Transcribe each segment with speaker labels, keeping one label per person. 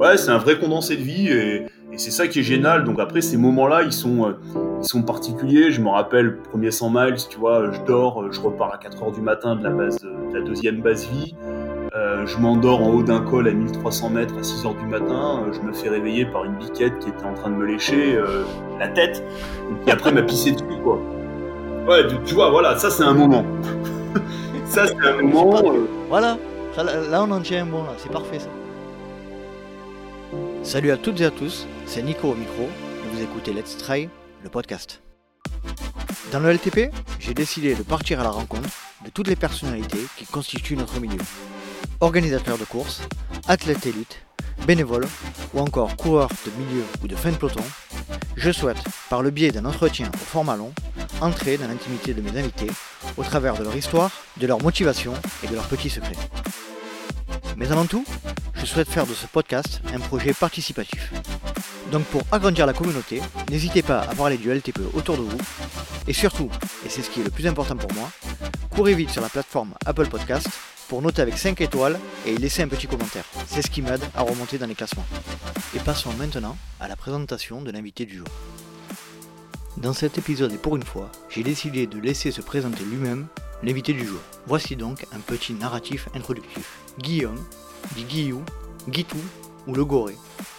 Speaker 1: Ouais, c'est un vrai condensé de vie et, c'est ça qui est génial. Donc après, ces moments-là, ils sont, euh, ils sont particuliers. Je me rappelle, premier 100 miles, tu vois, je dors, je repars à 4 heures du matin de la, base de, la deuxième base vie. Euh, je m'endors en haut d'un col à 1300 mètres à 6 heures du matin. je me fais réveiller par une biquette qui était en train de me lécher la tête et qui après m'a pissé dessus, quoi. Ouais, tu, vois, voilà, ça c'est un moment. ça c'est un moment.
Speaker 2: Voilà, là on en tient un bon, là, c'est parfait ça. Salut à toutes et à tous, c'est Nico au micro vous écoutez Let's Try, le podcast. Dans le LTP, j'ai décidé de partir à la rencontre de toutes les personnalités qui constituent notre milieu. Organisateurs de courses, athlètes élites, bénévoles ou encore coureurs de milieu ou de fin de peloton, je souhaite, par le biais d'un entretien au format long, entrer dans l'intimité de mes invités au travers de leur histoire, de leur motivation et de leurs petits secrets. Mais avant tout, je souhaite faire de ce podcast un projet participatif. Donc pour agrandir la communauté, n'hésitez pas à parler du LTPE autour de vous. Et surtout, et c'est ce qui est le plus important pour moi, courez vite sur la plateforme Apple Podcast pour noter avec 5 étoiles et laisser un petit commentaire. C'est ce qui m'aide à remonter dans les classements. Et passons maintenant à la présentation de l'invité du jour. Dans cet épisode et pour une fois, j'ai décidé de laisser se présenter lui-même l'invité du jour. Voici donc un petit narratif introductif. Guillaume, Guillou, Guitou ou le Goré.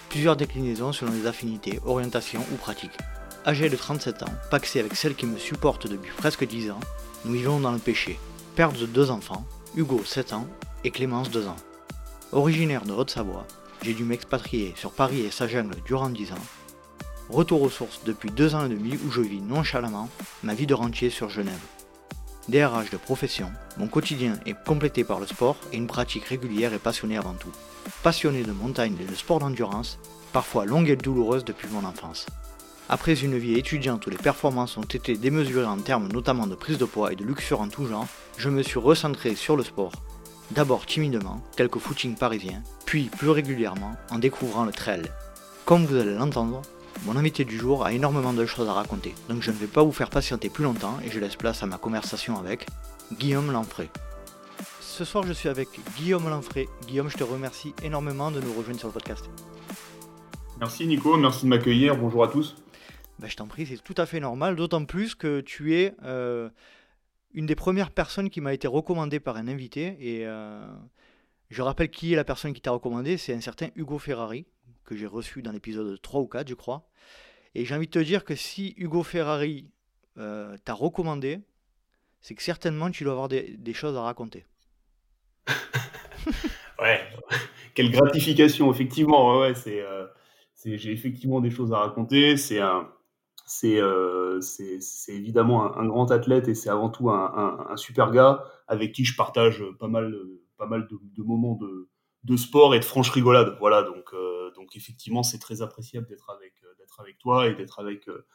Speaker 2: Plusieurs déclinaisons selon les affinités, orientations ou pratiques. Âgé de 37 ans, paxé avec celle qui me supporte depuis presque 10 ans, nous vivons dans le péché. Père de deux enfants, Hugo 7 ans et Clémence 2 ans. Originaire de Haute-Savoie, j'ai dû m'expatrier sur Paris et sa jungle durant 10 ans. Retour aux sources depuis 2 ans et demi où je vis nonchalamment ma vie de rentier sur Genève. DRH de profession, mon quotidien est complété par le sport et une pratique régulière et passionnée avant tout. Passionné de montagne et de sport d'endurance, parfois longue et douloureuse depuis mon enfance. Après une vie étudiante où les performances ont été démesurées en termes notamment de prise de poids et de luxure en tout genre, je me suis recentré sur le sport. D'abord timidement, quelques footings parisiens, puis plus régulièrement en découvrant le trail. Comme vous allez l'entendre, mon invité du jour a énormément de choses à raconter, donc je ne vais pas vous faire patienter plus longtemps et je laisse place à ma conversation avec Guillaume Lanfray. Ce soir, je suis avec Guillaume Lanfray. Guillaume, je te remercie énormément de nous rejoindre sur le podcast.
Speaker 1: Merci Nico, merci de m'accueillir. Bonjour à tous.
Speaker 2: Ben, je t'en prie, c'est tout à fait normal, d'autant plus que tu es euh, une des premières personnes qui m'a été recommandée par un invité. Et euh, je rappelle qui est la personne qui t'a recommandé, c'est un certain Hugo Ferrari, que j'ai reçu dans l'épisode 3 ou 4, je crois. Et j'ai envie de te dire que si Hugo Ferrari euh, t'a recommandé, c'est que certainement tu dois avoir des, choses à raconter.
Speaker 1: ouais, quelle gratification, effectivement. Ouais, euh, c'est, j'ai effectivement des choses à raconter. C'est un, c'est, euh, c'est, évidemment un, grand athlète et c'est avant tout un, super gars avec qui je partage pas mal, pas mal de, de moments de, de sport et de franche rigolade. Voilà, donc, donc effectivement, c'est très appréciable d'être avec, avec toi et d'être avec euh,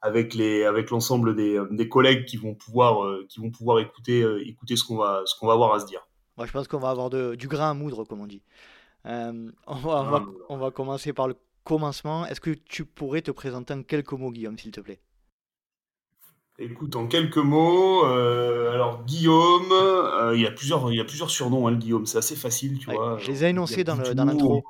Speaker 1: avec les avec l'ensemble des, euh, des, collègues qui vont pouvoir euh, qui vont pouvoir écouter écouter ce qu'on va ce qu'on va avoir à se dire.
Speaker 2: Moi, je pense qu'on va avoir de, du grain à moudre, comme on dit. on, va, on, va, commencer par le commencement. Est-ce que tu pourrais te présenter en quelques mots, Guillaume, s'il te plaît?
Speaker 1: Écoute, en quelques mots, alors Guillaume, il y a plusieurs, il y a plusieurs surnoms, hein, Guillaume, c'est assez facile, tu vois.
Speaker 2: Je les ai énoncés dans l'intro.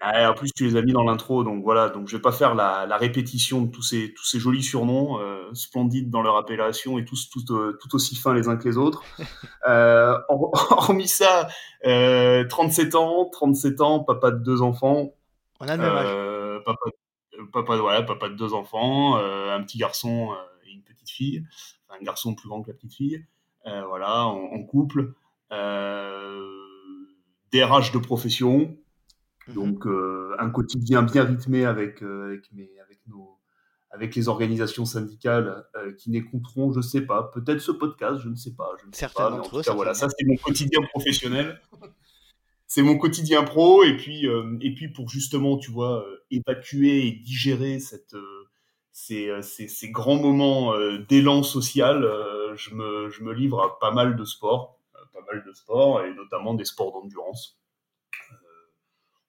Speaker 1: En plus, tu les as mis dans l'intro, donc voilà. Donc, je vais pas faire la, répétition de tous ces, tous ces jolis surnoms, euh, splendides dans leur appellation et tous tout, euh, tout aussi fins les uns que les autres. Euh, hormis ça, 37 ans, 37 ans, papa de deux enfants.
Speaker 2: On a le même âge.
Speaker 1: Papa, papa, voilà, papa de deux enfants, un petit garçon et une petite fille. un garçon plus grand que la petite fille. voilà, en, en couple. DRH de profession, Mhm. Donc, euh, un quotidien bien rythmé avec, euh, avec, avec, nos, avec les organisations syndicales euh, qui n'écouteront, je ne sais pas, peut-être ce podcast, je ne sais pas. Je ne sais pas en tout cas, voilà, ça c'est mon quotidien professionnel. c'est mon quotidien pro. Et puis, et puis pour justement, tu vois, évacuer et digérer cette, ces, ces, ces, grands moments d'élan social, je, me, je me livre à pas mal de sports, pas mal de sports, et notamment des sports d'endurance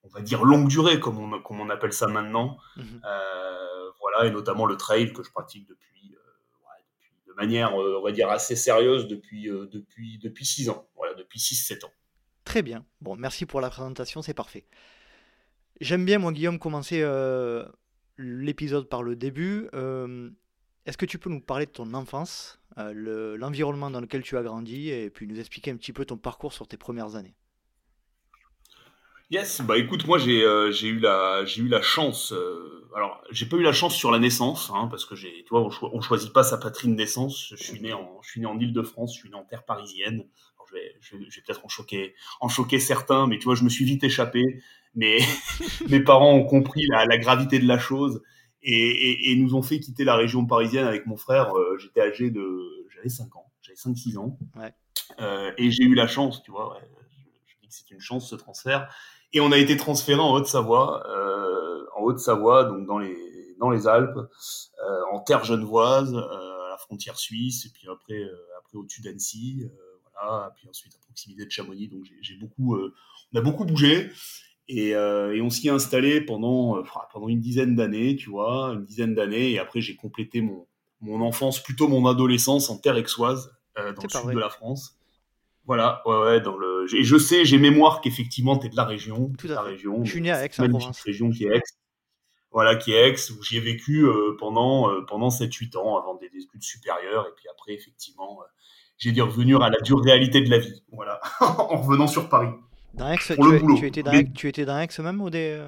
Speaker 1: on va dire longue durée, comme on, comme on appelle ça maintenant. Mhm. Euh, voilà, et notamment le trail que je pratique depuis, euh, de manière, euh, on va dire, assez sérieuse depuis, depuis, depuis 6 ans. Voilà, depuis 6-7 ans.
Speaker 2: Très bien. Bon, merci pour la présentation, c'est parfait. J'aime bien, moi, Guillaume, commencer l'épisode par le début. Est-ce que tu peux nous parler de ton enfance, le- l'environnement dans lequel tu as grandi, et puis nous expliquer un petit peu ton parcours sur tes premières années?
Speaker 1: Yes, bah écoute, moi j'ai euh, eu la j'ai eu la chance. euh, alors j'ai pas eu la chance sur la naissance, hein, parce que j'ai, tu vois, on, on choisit pas sa patrie de naissance. Je suis né en je suis né en Île-de-France, je suis né en terre parisienne. Alors, je vais je vais, je vais peut-être en choquer en choquer certains, mais tu vois, je me suis vite échappé. Mais mes parents ont compris la, la gravité de la chose et, et, et nous ont fait quitter la région parisienne avec mon frère. Euh, J'étais âgé de j'avais 5 ans, j'avais cinq six ans.
Speaker 2: Ouais.
Speaker 1: Euh, et j'ai eu la chance, tu vois, ouais, je, je dis que c'est une chance ce transfert. Et on a été transféré en Haute-Savoie, euh, en Haute-Savoie, donc dans les dans les Alpes, euh, en terre genevoise, euh, à la frontière suisse, et puis après après au-dessus d'Annecy, voilà, puis ensuite à proximité de Chamonix. Donc j'ai beaucoup, on a beaucoup bougé. Et, et on s'y est installé pendant, pendant une dizaine d'années, tu vois, une dizaine d'années. Et après, j'ai complété mon, mon enfance, plutôt mon adolescence en terre aixoise, dans le sud
Speaker 2: vrai.
Speaker 1: de la France. Voilà, ouais, ouais, dans le. Et je sais, j'ai mémoire qu'effectivement, t'es de la région,
Speaker 2: Tout
Speaker 1: de
Speaker 2: à
Speaker 1: la
Speaker 2: fait.
Speaker 1: région,
Speaker 2: Je suis né à
Speaker 1: cette
Speaker 2: Aix-en-Provence.
Speaker 1: magnifique région qui est Aix. Voilà, qui est Aix, où j'y ai vécu euh, pendant euh, pendant sept huit ans avant des, des études supérieures. Et puis après, effectivement, euh, j'ai dû revenir à la dure réalité de la vie. Voilà, en revenant sur Paris
Speaker 2: Dans Aix,
Speaker 1: pour
Speaker 2: tu,
Speaker 1: le
Speaker 2: es-
Speaker 1: boulot.
Speaker 2: tu étais dans
Speaker 1: Mais
Speaker 2: Aix, tu Aix même ou des,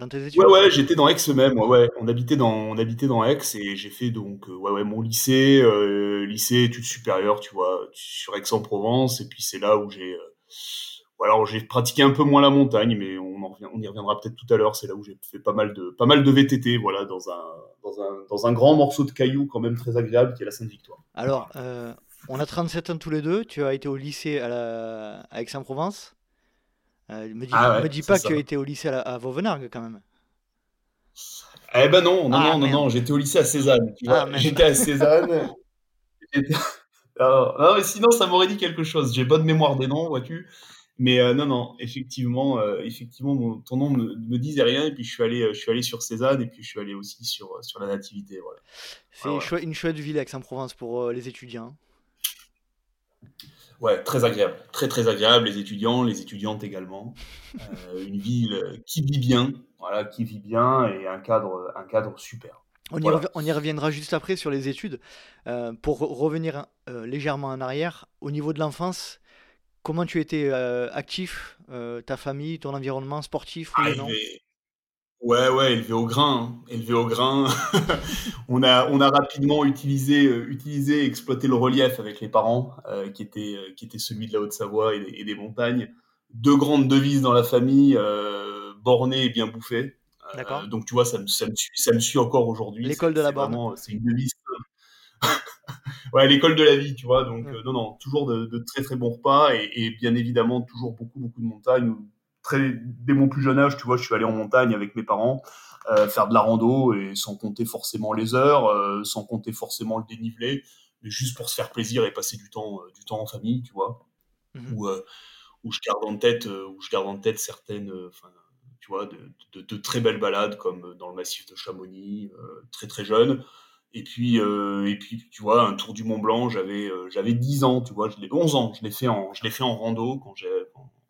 Speaker 2: dans tes études?
Speaker 1: ouais, j'étais dans Aix même, ouais, ouais. On habitait dans, on habitait dans Aix et j'ai fait donc, euh, ouais, ouais, mon lycée, euh, lycée, études supérieures, tu vois, sur Aix-en-Provence. Et puis c'est là où j'ai, euh, alors j'ai pratiqué un peu moins la montagne, mais on en revient, on y reviendra peut-être tout à l'heure. C'est là où j'ai fait pas mal de, pas mal de VTT, voilà, dans un, dans un, dans un grand morceau de cailloux quand même très agréable qui est la Sainte-Victoire.
Speaker 2: Alors, euh, on a 37 ans tous les deux. Tu as été au lycée à, la- à Aix-en-Provence. Euh, me dis,
Speaker 1: Ah
Speaker 2: me dis pas que
Speaker 1: ça.
Speaker 2: tu as été au lycée à, la- à Vauvenargues quand même.
Speaker 1: Eh ben non, non,
Speaker 2: Ah
Speaker 1: non, non,
Speaker 2: merde.
Speaker 1: non, j'étais au lycée à Cézanne, tu
Speaker 2: Ah.
Speaker 1: J'étais à Cézanne. Alors, non, mais sinon, ça m'aurait dit quelque chose. J'ai bonne mémoire des noms, vois-tu. Mais euh, non, non, effectivement, euh, effectivement, mon- ton nom me, me disait rien. Et puis je suis allé, euh, je suis allé sur Cézanne et puis je suis allé aussi sur sur la Nativité, voilà.
Speaker 2: C'est
Speaker 1: ouais.
Speaker 2: une chouette ville Aix-en-Provence pour euh, les étudiants.
Speaker 1: Ouais, très agréable, très très agréable. Les étudiants, les étudiantes également. Euh, une ville qui vit bien, voilà, qui vit bien et un cadre, un cadre super.
Speaker 2: On y,
Speaker 1: Voilà.
Speaker 2: rev- on y reviendra juste après sur les études. Euh, pour re- revenir euh, légèrement en arrière, au niveau de l'enfance, comment tu étais actif, ta famille, ton environnement sportif, ou non?
Speaker 1: Ouais, ouais, élevé au grain, hein, élevé au grain. on a, on a rapidement utilisé, euh, utilisé, exploité le relief avec les parents, euh, qui était, euh, qui était celui de la Haute-Savoie et, des et des montagnes. Deux grandes devises dans la famille, euh, borné et bien bouffé.
Speaker 2: D'accord.
Speaker 1: Euh, donc tu vois, ça me, ça me suit, ça me suit encore aujourd'hui.
Speaker 2: L'école de la borne.
Speaker 1: c'est une devise. Ouais, l'école de la vie, tu vois. Donc euh, non, non, toujours de, de très très bons repas et, et bien évidemment toujours beaucoup beaucoup de montagnes. Très, dès mon plus jeune âge, tu vois, je suis allé en montagne avec mes parents euh, faire de la rando et sans compter forcément les heures, euh, sans compter forcément le dénivelé, mais juste pour se faire plaisir et passer du temps, euh, du temps en famille, tu vois.
Speaker 2: Mhm.
Speaker 1: Où, où je garde en tête, où je garde en tête certaines, tu vois, de, de- de très belles balades comme dans le massif de Chamonix, très très jeune. Et puis, euh, et puis, tu vois, un tour du Mont Blanc, j'avais, euh, j'avais 10 ans, tu vois, je l'ai, 11 ans, je l'ai fait en, je l'ai fait en rando quand j'ai,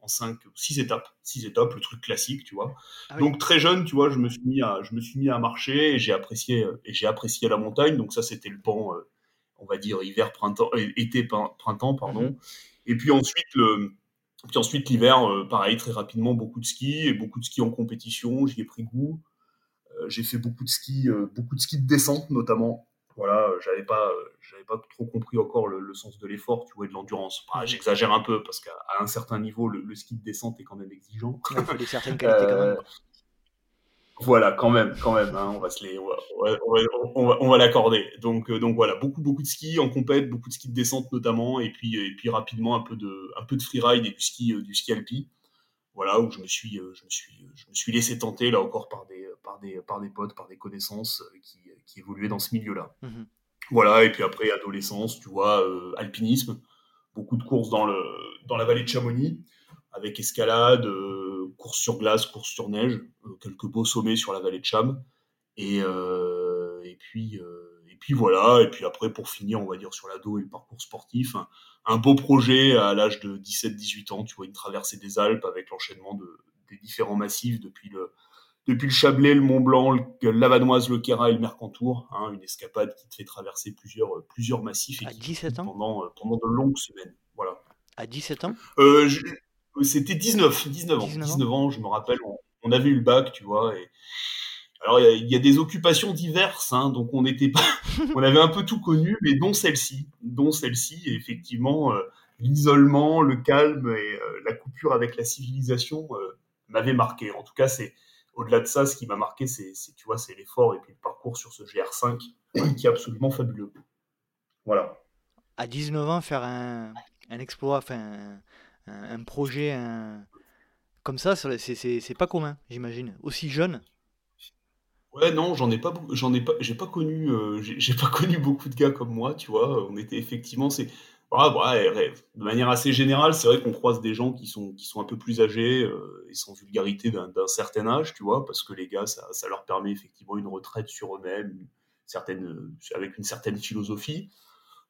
Speaker 1: en 5, 6 étapes, 6 étapes, le truc classique, tu vois.
Speaker 2: Ah oui.
Speaker 1: Donc très jeune, tu vois, je me suis mis à, je me suis mis à marcher et j'ai apprécié, et j'ai apprécié la montagne. Donc ça, c'était le pan, euh, on va dire hiver, printemps, euh, été, printemps, pardon.
Speaker 2: Mhm.
Speaker 1: Et puis ensuite le, puis ensuite l'hiver, euh, pareil, très rapidement, beaucoup de ski et beaucoup de ski en compétition. J'y ai pris goût. Euh, j'ai fait beaucoup de ski, beaucoup de ski de descente notamment. Voilà, j'avais pas, euh, j'avais pas trop compris encore le, le sens de l'effort, tu vois, et de l'endurance. Bah,
Speaker 2: Mhm.
Speaker 1: J'exagère un peu parce qu'à un certain niveau, le, le ski de descente est quand même exigeant.
Speaker 2: Il faut des certaines qualités quand
Speaker 1: Euh,
Speaker 2: même.
Speaker 1: voilà, quand même, quand même, hein, on va se les, on va, on va, on va, on va- on va l'accorder. Donc, euh, donc voilà, beaucoup, beaucoup de ski en compète, beaucoup de ski de descente notamment, et puis, et puis rapidement un peu de, un peu de freeride et du ski, euh, du ski alpi. Voilà où je me suis, euh, je me suis, je me suis laissé tenter là encore par des, par des, par des potes, par des connaissances euh, qui, qui évoluaient dans ce milieu-là.
Speaker 2: Mhm.
Speaker 1: Voilà, et puis après adolescence, tu vois, euh, alpinisme, beaucoup de courses dans le, dans la vallée de Chamonix, avec escalade, euh, course sur glace, course sur neige, euh, quelques beaux sommets sur la vallée de Cham. Et, euh, et, puis, et puis voilà, et puis après, pour finir, on va dire sur l'ado et le parcours sportif, un, un beau projet à l'âge de 17-18 ans, tu vois, une traversée des Alpes avec l'enchaînement de, des différents massifs depuis le, depuis le Chablais, le Mont Blanc, le, Lavanoise, le Quéra et le Mercantour. Hein, une escapade qui te fait traverser plusieurs, euh, plusieurs massifs et
Speaker 2: à 17 ans
Speaker 1: pendant, euh, pendant de longues semaines. Voilà.
Speaker 2: À 17 ans?
Speaker 1: Euh, C'était 19, 19 ans. 19 ans, je me rappelle. On, avait eu le bac, tu vois. Et... Alors, il y, a des occupations diverses, hein, donc on n'était pas, on avait un peu tout connu, mais dont celle-ci, dont celle-ci, effectivement, l'isolement, le calme et la coupure avec la civilisation m'avaient marqué. En tout cas, c'est, au-delà de ça, ce qui m'a marqué, c'est, tu vois, c'est l'effort et puis le parcours sur ce GR5 qui est absolument fabuleux. Voilà.
Speaker 2: À 19 ans, faire un, exploit, enfin, un, projet comme ça, c'est, pas commun, j'imagine. Aussi jeune?
Speaker 1: Ouais, non, j'en ai pas, j'en ai pas, j'ai pas connu, euh, j'ai, pas connu beaucoup de gars comme moi, tu vois. On était effectivement, c'est, ah, bah, de manière assez générale, c'est vrai qu'on croise des gens qui sont, qui sont un peu plus âgés euh, et sans vulgarité d'un certain âge, tu vois, parce que les gars, ça, ça leur permet effectivement une retraite sur eux-mêmes, certaine, avec une certaine philosophie.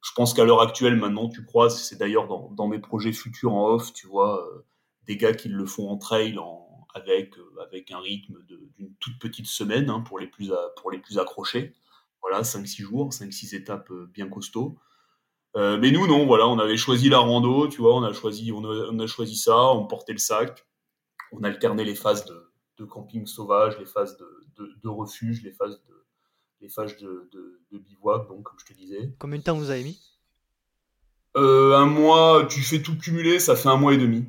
Speaker 1: Je pense qu'à l'heure actuelle, maintenant, tu croises, c'est d'ailleurs dans, mes projets futurs en off, tu vois, euh, des gars qui le font en trail euh, avec un rythme d'une toute petite semaine hein, pour, les plus pour les plus accrochés. Voilà, 5-6 jours, 5-6 étapes bien costauds. Euh, mais nous, non, voilà, on avait choisi la rando, tu vois, on a choisi, on a, choisi ça, on portait le sac, on alternait les phases de, camping sauvage, les phases de, refuge, les phases de, les phases de, bivouac, donc, comme je te disais.
Speaker 2: Combien de temps vous avez mis?
Speaker 1: Euh, Un mois, tu fais tout cumuler, ça fait un mois et demi.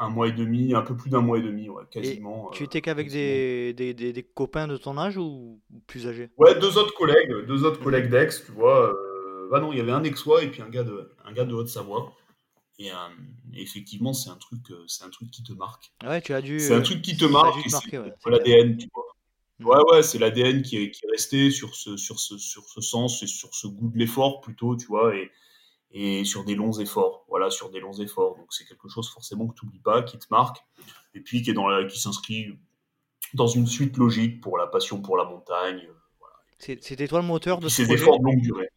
Speaker 1: Un mois et demi, un peu plus d'un mois et demi, ouais, quasiment.
Speaker 2: tu étais qu'avec des, des, des, copains de ton âge ou plus âgés?
Speaker 1: Ouais, deux autres collègues, deux autres collègues d'ex, tu vois. Ah non, il y avait un Aixois et puis un gars de, un gars de Haute-Savoie. Et, euh, effectivement, c'est un truc, euh, c'est un truc qui te marque.
Speaker 2: Ouais, tu as dû.
Speaker 1: C'est un truc qui te marque. C'est l'ADN, tu vois. Mm. Ouais, ouais, c'est l'ADN qui est, qui est resté sur ce, sur ce, sur ce sens et sur ce goût de l'effort plutôt, tu vois, et, et sur des longs efforts. Voilà, sur des longs efforts. Donc c'est quelque chose forcément que tu n'oublies pas, qui te marque, et puis qui est dans la, qui s'inscrit dans une suite logique pour la passion pour la montagne. Voilà.
Speaker 2: C'était toi le moteur de
Speaker 1: ce Ces efforts de longue durée.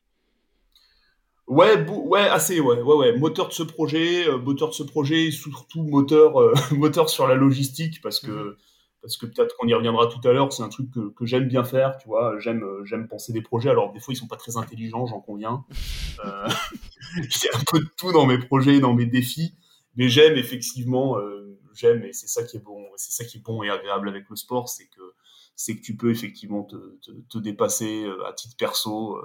Speaker 1: Ouais, ouais, assez, ouais, ouais, ouais. Moteur de ce projet, euh, moteur de ce projet, surtout moteur, euh, moteur sur la logistique, parce que, mhm. parce que peut-être qu'on y reviendra tout à l'heure. C'est un truc que, que j'aime bien faire, tu vois. J'aime, euh, j'aime penser des projets. Alors des fois, ils sont pas très intelligents, j'en conviens. Euh, J'ai un peu de tout dans mes projets, dans mes défis, mais j'aime effectivement, j'aime et c'est ça qui est bon, c'est ça qui est bon et agréable avec le sport, c'est que c'est que tu peux effectivement te, te, te dépasser à titre perso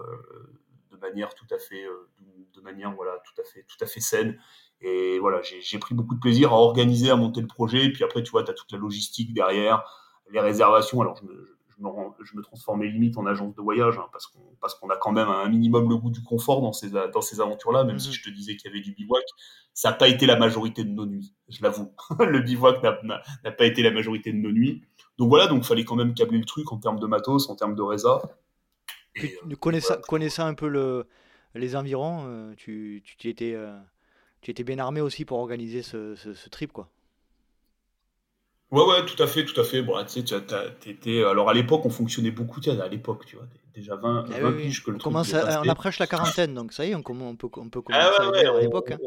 Speaker 1: manière tout à fait, euh, de manière voilà, tout à fait, tout à fait saine. Et voilà, j'ai pris beaucoup de plaisir à organiser, à monter le projet. Et puis après, tu vois, tu as toute la logistique derrière, les réservations. Alors, je me, je me, je me transformais limite en agence de voyage hein, parce qu'on parce qu'on a quand même un minimum le goût du confort dans ces, dans ces aventures-là, même si mhm. je te disais qu'il y avait du bivouac. Ça n'a pas été la majorité de nos nuits, je l'avoue. le bivouac n'a pas été la majorité de nos nuits. Donc voilà, donc fallait quand même câbler le truc en termes de matos, en termes de résa.
Speaker 2: Euh, connaissant, un peu le, les environs, euh, tu, tu, étais, euh, tu étais bien armé aussi pour organiser ce, ce, trip, quoi.
Speaker 1: Ouais, ouais, tout à fait, tout à fait. Bon, tu sais, alors à l'époque, on fonctionnait beaucoup, tu à l'époque, tu vois, déjà 20, 20 eh piges que le on,
Speaker 2: commence on approche la quarantaine, donc ça y est, on, on peut, on peut ah commencer à l'époque. Hein.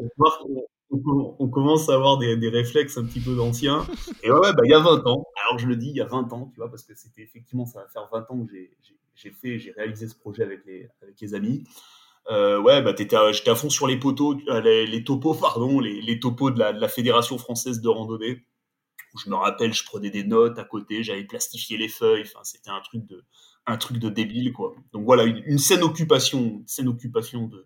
Speaker 1: On, commence à avoir des, des réflexes un petit peu d'anciens. Et ouais, ouais, bah, il y a 20 ans, alors je le dis, il y a 20 ans, tu vois, parce que c'était effectivement, ça va faire 20 ans que j'ai j'ai fait, j'ai réalisé ce projet avec les, amis. Euh, ouais, bah j'étais à fond sur les poteaux, euh, les, topos, pardon, les, topos de la, Fédération française de randonnée. Je me rappelle, je prenais des notes à côté, j'avais plastifié les feuilles. Enfin, c'était un truc de, un truc de débile, quoi. Donc voilà, une, une saine occupation, une saine occupation de,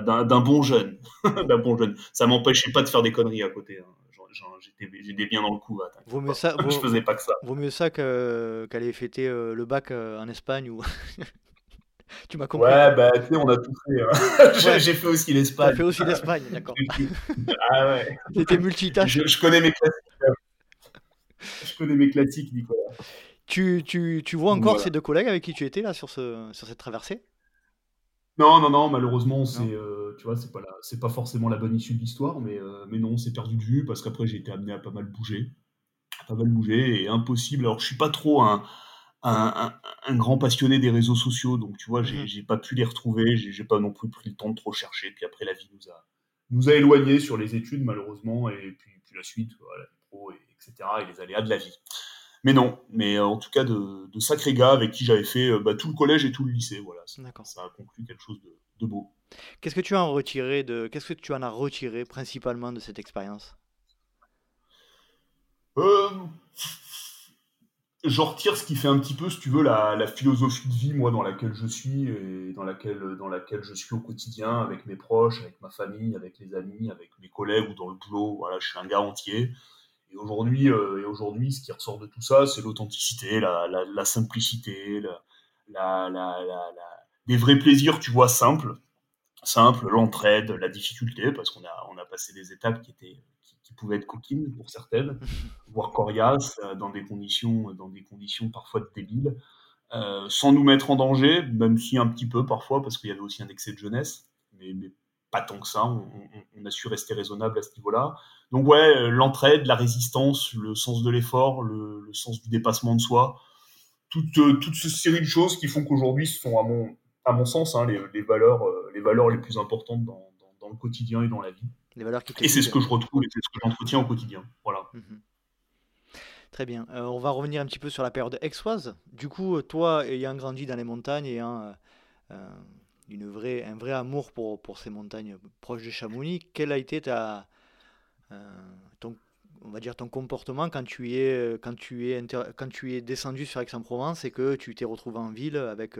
Speaker 1: d'un, bon jeune, d'un bon jeune. Ça m'empêchait pas de faire des conneries à côté. Hein. J'étais bien dans le coup.
Speaker 2: vaut mieux ça,
Speaker 1: je faisais pas que ça.
Speaker 2: Vaut mieux ça qu'aller fêter euh, le bac euh, en Espagne ou. tu m'as compris.
Speaker 1: Ouais, bah tu sais, on a tout fait. Hein. J'ai fait aussi l'Espagne.
Speaker 2: J'ai fait aussi l'Espagne, d'accord.
Speaker 1: ah ouais.
Speaker 2: T'étais multitâche.
Speaker 1: Je, je, connais mes classiques. Je connais mes classiques, Nicolas.
Speaker 2: Tu, tu, tu vois encore ces deux collègues avec qui tu étais là sur, ce, sur cette traversée?
Speaker 1: Non, non, non, malheureusement, c'est, euh, tu vois, c'est pas c'est pas forcément la bonne issue de l'histoire, mais, euh, mais non, c'est perdu de vue parce qu'après j'ai été amené à pas mal bouger, à pas mal bouger et impossible. Alors je suis pas trop un, un, un, grand passionné des réseaux sociaux, donc tu vois, j'ai, mmh j'ai pas pu les retrouver, j'ai, j'ai pas non plus pris le temps de trop chercher. Puis après la vie nous a nous a éloignés sur les études malheureusement et puis, puis la suite, voilà, la pro et, etc. et les aléas de la vie. Mais non, mais en tout cas de, sacrés gars avec qui j'avais fait bah, tout le collège et tout le lycée. Voilà, ça, ça a conclu quelque chose de, beau.
Speaker 2: Qu'est-ce que tu en retiré de, qu'est-ce que tu en as retiré principalement de cette expérience?
Speaker 1: Euh, je retire ce qui fait un petit peu, si tu veux, la, philosophie de vie, moi, dans laquelle je suis et dans laquelle, dans laquelle je suis au quotidien, avec mes proches, avec ma famille, avec les amis, avec mes collègues ou dans le boulot. Voilà, je suis un gars entier. Et aujourd'hui, euh, et aujourd'hui, ce qui ressort de tout ça, c'est l'authenticité, la, la, simplicité, la, des vrais plaisirs, tu vois, simples. Simple, l'entraide, la difficulté, parce qu'on a, on a passé des étapes qui étaient qui pouvaient être coquines pour certaines, voire coriaces, euh, dans des conditions, dans des conditions parfois débiles, euh, sans nous mettre en danger, même si un petit peu parfois, parce qu'il y avait aussi un excès de jeunesse, mais, pas tant que ça, on, a su rester raisonnable à ce niveau-là. Donc ouais, euh, l'entraide, la résistance, le sens de l'effort, le, sens du dépassement de soi, toute, toute cette série de choses qui font qu'aujourd'hui ce sont à mon, à mon sens hein, les, valeurs, les valeurs les plus importantes dans, dans le quotidien et dans la vie et c'est ce que je retrouve et c'est ce que j'entretiens au quotidien. Voilà. Mhm.
Speaker 2: Très bien. Euh, on va revenir un petit peu sur la période exoise. Du coup, toi, ayant grandi dans les montagnes, euh, euh, une vraie, un vrai amour pour, pour ces montagnes proches de Chamonix, quel a été ta, ton, on va dire ton comportement quand tu es, quand tu es, quand tu es descendu sur Aix-en-Provence et que tu t'es retrouvé en ville avec,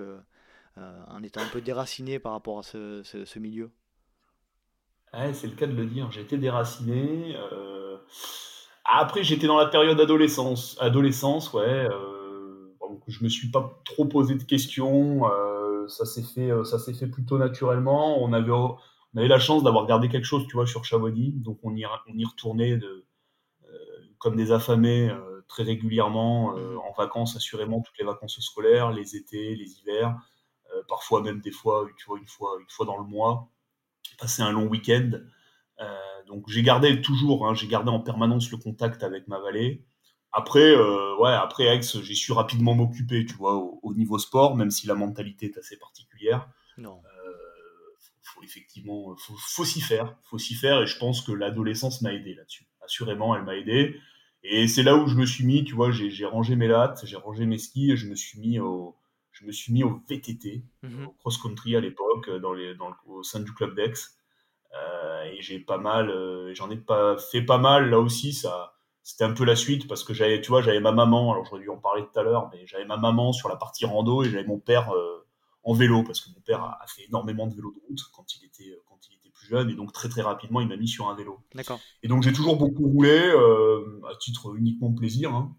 Speaker 2: en étant un peu déraciné par rapport à ce, milieu?
Speaker 1: C'est le cas de le dire. Été déraciné. Euh, après, j'étais dans la période adolescence. Adolescence, ouais. Euh... je me suis pas trop posé de questions. Euh, ça s'est fait, euh, ça s'est fait plutôt naturellement. On avait, on avait la chance d'avoir gardé quelque chose, tu vois, sur Chamonix. Donc on y, retournait de, comme des affamés très régulièrement en vacances, assurément toutes les vacances scolaires, les étés, les hivers, parfois même des fois, tu vois, une fois, une fois dans le mois passer un long week-end. Euh, donc j'ai gardé toujours, hein, j'ai gardé en permanence le contact avec ma vallée. Après, euh, ouais, après Aix, j'ai su rapidement m'occuper, tu vois, au, niveau sport, même si la mentalité est assez particulière. Non. Euh, faut, effectivement, faut, faut s'y faire, faut s'y faire, et je pense que l'adolescence m'a aidé là-dessus. Assurément, elle m'a aidé. Et c'est là où je me suis mis, tu vois, j'ai rangé mes lattes, j'ai rangé mes skis, et je me suis mis au, je me suis mis au VTT, mhm. au cross-country à l'époque, dans les, dans le, au sein du club d'Aix. Euh, et j'ai pas mal, euh, j'en ai pas fait pas mal là aussi. Ça, c'était un peu la suite parce que j'avais, tu vois, j'avais ma maman. Alors j'aurais dû en parler tout à l'heure, mais j'avais ma maman sur la partie rando et j'avais mon père euh, en vélo parce que mon père a, fait énormément de vélo de route quand il était quand il était plus jeune et donc très très rapidement il m'a mis sur un vélo.
Speaker 2: D'accord.
Speaker 1: Et donc j'ai toujours beaucoup roulé à titre uniquement de plaisir. Hein.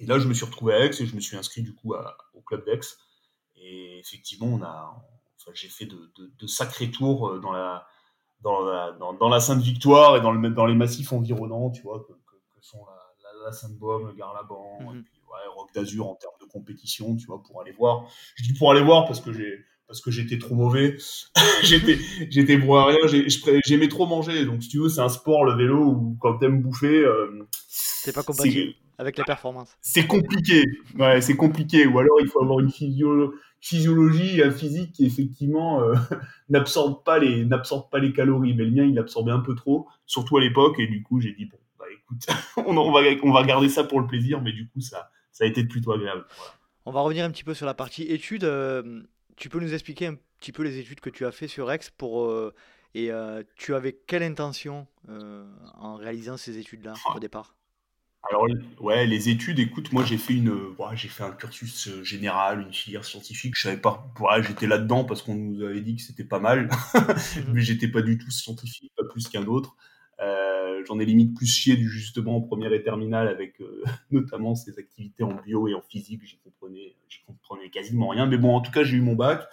Speaker 1: Et là, je me suis retrouvé à Aix et je me suis inscrit du coup au club d'Aix. Et effectivement, on a, enfin, j'ai fait de, de, sacrés tours euh, dans la, dans la, dans, la Sainte-Victoire et dans, le, dans les massifs environnants, tu vois, que, sont la, la, Sainte-Baume, le Garlaban, mhm. et puis ouais, Rock d'Azur en termes de compétition, tu vois, pour aller voir. Je dis pour aller voir parce que j'ai parce que j'étais trop mauvais, j'étais j'étais bon à rien, j'aimais trop manger. Donc si tu veux, c'est un sport le vélo où quand t'aimes bouffer, euh,
Speaker 2: c'est pas compatible avec la performance.
Speaker 1: C'est compliqué, ouais, c'est compliqué. Ou alors il faut avoir une physiologie, un physique qui effectivement euh, n'absorbe pas les n'absorbe pas les calories. Mais le mien, il absorbait un peu trop, surtout à l'époque. Et du coup, j'ai dit bon, écoute, on, va on va garder ça pour le plaisir. Mais du coup, ça ça a été plutôt agréable.
Speaker 2: On va revenir un petit peu sur la partie études. Euh, tu peux nous expliquer un petit peu les études que tu as fait sur Rex pour euh, et tu avais quelle intention en réalisant ces études-là au départ?
Speaker 1: Alors, ouais, les études, écoute, moi j'ai fait une, j'ai fait un cursus euh, général, une filière scientifique. Je savais pas, ouais, j'étais là-dedans parce qu'on nous avait dit que c'était pas mal, mais j'étais pas du tout scientifique, pas plus qu'un autre. Euh, j'en ai limite plus chié du justement en première et terminale avec euh, notamment ces activités en bio et en physique. J'y comprenais, j'y comprenais quasiment rien. Mais bon, en tout cas, j'ai eu mon bac.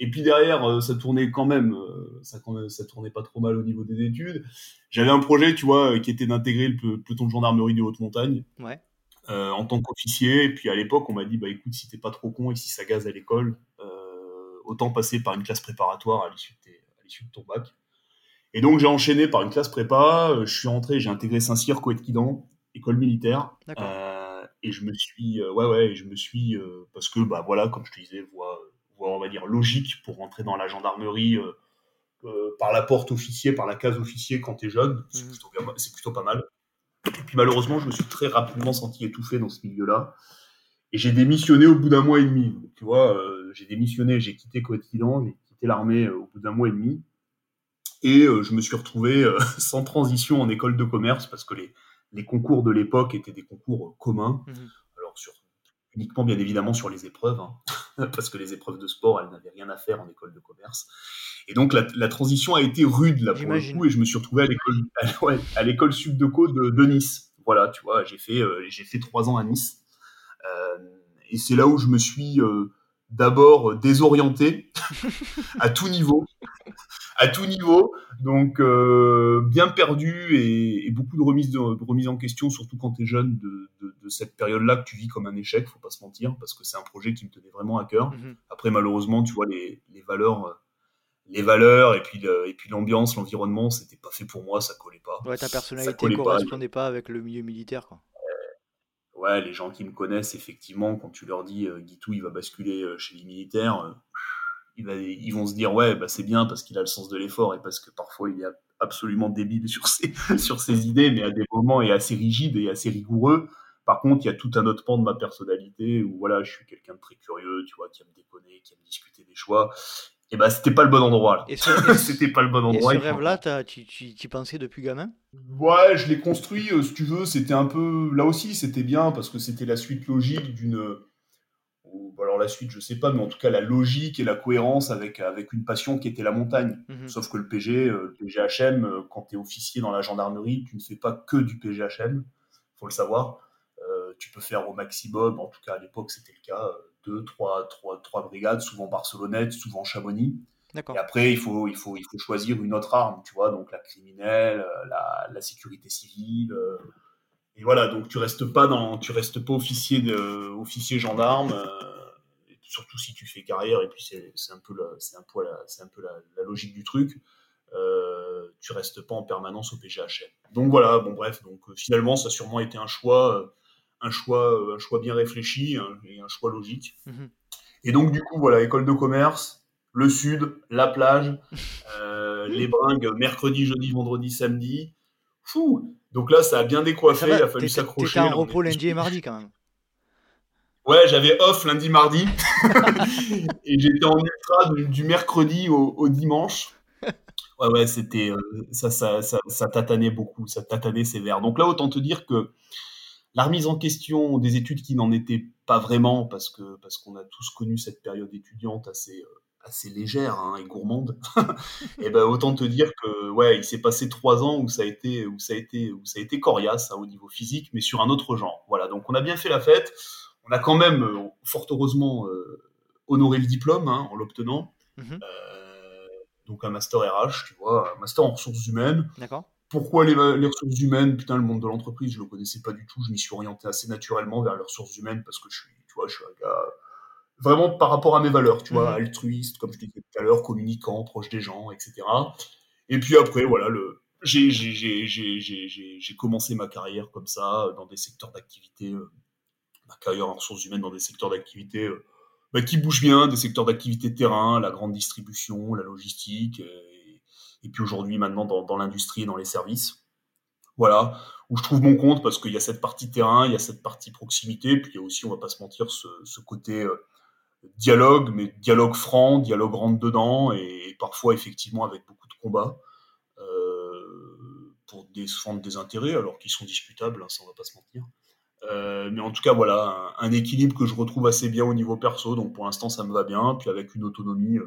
Speaker 1: Et puis derrière, euh, ça tournait quand même, ça, ça tournait pas trop mal au niveau des études. J'avais un projet, tu vois, qui était d'intégrer le peloton de gendarmerie de haute montagne.
Speaker 2: Ouais.
Speaker 1: en tant qu'officier, et puis à l'époque, on m'a dit, bah écoute, si t'es pas trop con et si ça gaze à l'école, autant passer par une classe préparatoire à l'issue de, de ton bac. Et donc j'ai enchaîné par une classe prépa, euh, je suis rentré, j'ai intégré Saint-Cyr, Coët-Quidan, école militaire. Euh, et je me suis, euh, ouais, ouais, je me suis, parce que, bah voilà, comme je te disais, voie, on va dire, logique pour rentrer dans la gendarmerie par la porte officier, par la case officier quand tu es jeune, c'est mmh. plutôt, plutôt, pas mal. Et puis malheureusement, je me suis très rapidement senti étouffé dans ce milieu-là. Et j'ai démissionné au bout d'un mois et demi. tu vois, euh, j'ai démissionné, j'ai quitté Coëtquidan, j'ai quitté l'armée euh, au bout d'un mois et demi. Et euh, je me suis retrouvé sans transition en école de commerce parce que les, les concours de l'époque étaient des concours communs. Mmh Alors, sur, uniquement, bien évidemment, sur les épreuves, hein, parce que les épreuves de sport, elles n'avaient rien à faire en école de commerce. Et donc, la, transition a été rude, là, pour le coup, et je me suis retrouvé à l'école, à, l'école Subdeco de, de Nice. Voilà, tu vois, j'ai fait, j'ai fait trois ans à Nice. Euh, et c'est là où je me suis euh, d'abord désorienté à tout niveau, à tout niveau, donc euh, bien perdu et, beaucoup de remises de, remise en question, surtout quand tu es jeune de, cette période-là que tu vis comme un échec, faut pas se mentir, parce que c'est un projet qui me tenait vraiment à cœur. Mhm. Après, malheureusement, tu vois les, valeurs. Les valeurs et puis et puis l'ambiance, l'environnement, c'était pas fait pour moi, ça collait pas.
Speaker 2: Ouais, ta personnalité ne correspondait pas avec le milieu militaire, quoi
Speaker 1: ouais, les gens qui me connaissent, effectivement, quand tu leur dis euh, Guitou, il va basculer euh, chez les militaires, euh, ils vont se dire ouais, bah, c'est bien parce qu'il a le sens de l'effort et parce que parfois il est absolument débile sur ses, sur ses idées, mais à des moments est assez rigide et assez rigoureux. Par contre, il y a tout un autre pan de ma personnalité où voilà, je suis quelqu'un de très curieux, tu vois, qui aime déconner, qui aime discuter des choix et bah c'était pas le bon endroit. c'était pas le bon endroit.
Speaker 2: Et ce rêve-là, tu, tu, pensais depuis gamin?
Speaker 1: Ouais, je l'ai construit, euh, si tu veux, c'était un peu... Là aussi, c'était bien, parce que c'était la suite logique d'une... Alors la suite, je sais pas, mais en tout cas la logique et la cohérence avec, avec une passion qui était la montagne. Mhm. Sauf que le PG, euh, le PGHM, euh, quand tu es officier dans la gendarmerie, tu ne fais pas que du PGHM, faut le savoir. tu peux faire au maximum, en tout cas à l'époque c'était le cas, deux, trois, trois, trois brigades, souvent barcelonettes, souvent Chamonix. Et après, il faut, il, faut, il faut choisir une autre arme, tu vois, donc la criminelle, la, la sécurité civile. Euh, et voilà, donc tu restes pas dans, tu restes pas officier de, officier gendarme, euh, surtout si tu fais carrière. Et puis c'est un peu, c'est un peu, la, c'est un peu la, logique du truc. Euh, tu restes pas en permanence au PGHM. Donc voilà, bon bref, donc finalement ça a sûrement été un choix un choix, euh, un choix bien réfléchi hein, et un choix logique. Mhm. Et donc, du coup, voilà, école de commerce, le sud, la plage, euh, les bringues mercredi, jeudi, vendredi, samedi. Fou Donc là, ça a bien décoiffé, il a fallu s'accrocher.
Speaker 2: T'étais en repos lundi et mardi quand même.
Speaker 1: Ouais, j'avais off lundi, mardi. et j'étais en ultra du, mercredi au, dimanche. Ouais, ouais, c'était. Euh, ça, ça, ça, ça, tatanait beaucoup, ça tatanait sévère. Donc là, autant te dire que la remise en question des études qui n'en étaient pas vraiment, parce que parce qu'on a tous connu cette période étudiante assez euh, assez légère hein, et gourmande. et eh ben autant te dire que ouais, il s'est passé trois ans où ça a été où ça a été où ça a été coriace hein, au niveau physique, mais sur un autre genre. Voilà, donc on a bien fait la fête. On a quand même euh, fort heureusement euh, honoré le diplôme hein, en l'obtenant. Mmh donc un master RH, tu vois, un master en ressources humaines.
Speaker 2: D'accord
Speaker 1: pourquoi les, ressources humaines? Putain, le monde de l'entreprise, je le connaissais pas du tout. Je m'y suis orienté assez naturellement vers les ressources humaines parce que je suis, tu vois, je suis un gars vraiment par rapport à mes valeurs, tu vois, mhm. altruiste, comme je disais tout à l'heure, communicant, proche des gens, etc. Et puis après, voilà, le, j'ai, commencé ma carrière comme ça, dans des secteurs d'activité, euh, ma carrière en ressources humaines dans des secteurs d'activité euh, bah, qui bougent bien, des secteurs d'activité terrain, la grande distribution, la logistique, et puis aujourd'hui maintenant dans, l'industrie et dans les services. Voilà, où je trouve mon compte parce qu'il y a cette partie terrain, il y a cette partie proximité, puis il y a aussi, on va pas se mentir, ce, côté euh, dialogue, mais dialogue franc, dialogue rentre dedans, et, parfois effectivement avec beaucoup de combats euh, pour défendre des intérêts, alors qu'ils sont discutables, hein, ça on va pas se mentir. Euh, mais en tout cas, voilà, un, équilibre que je retrouve assez bien au niveau perso, donc pour l'instant ça me va bien, puis avec une autonomie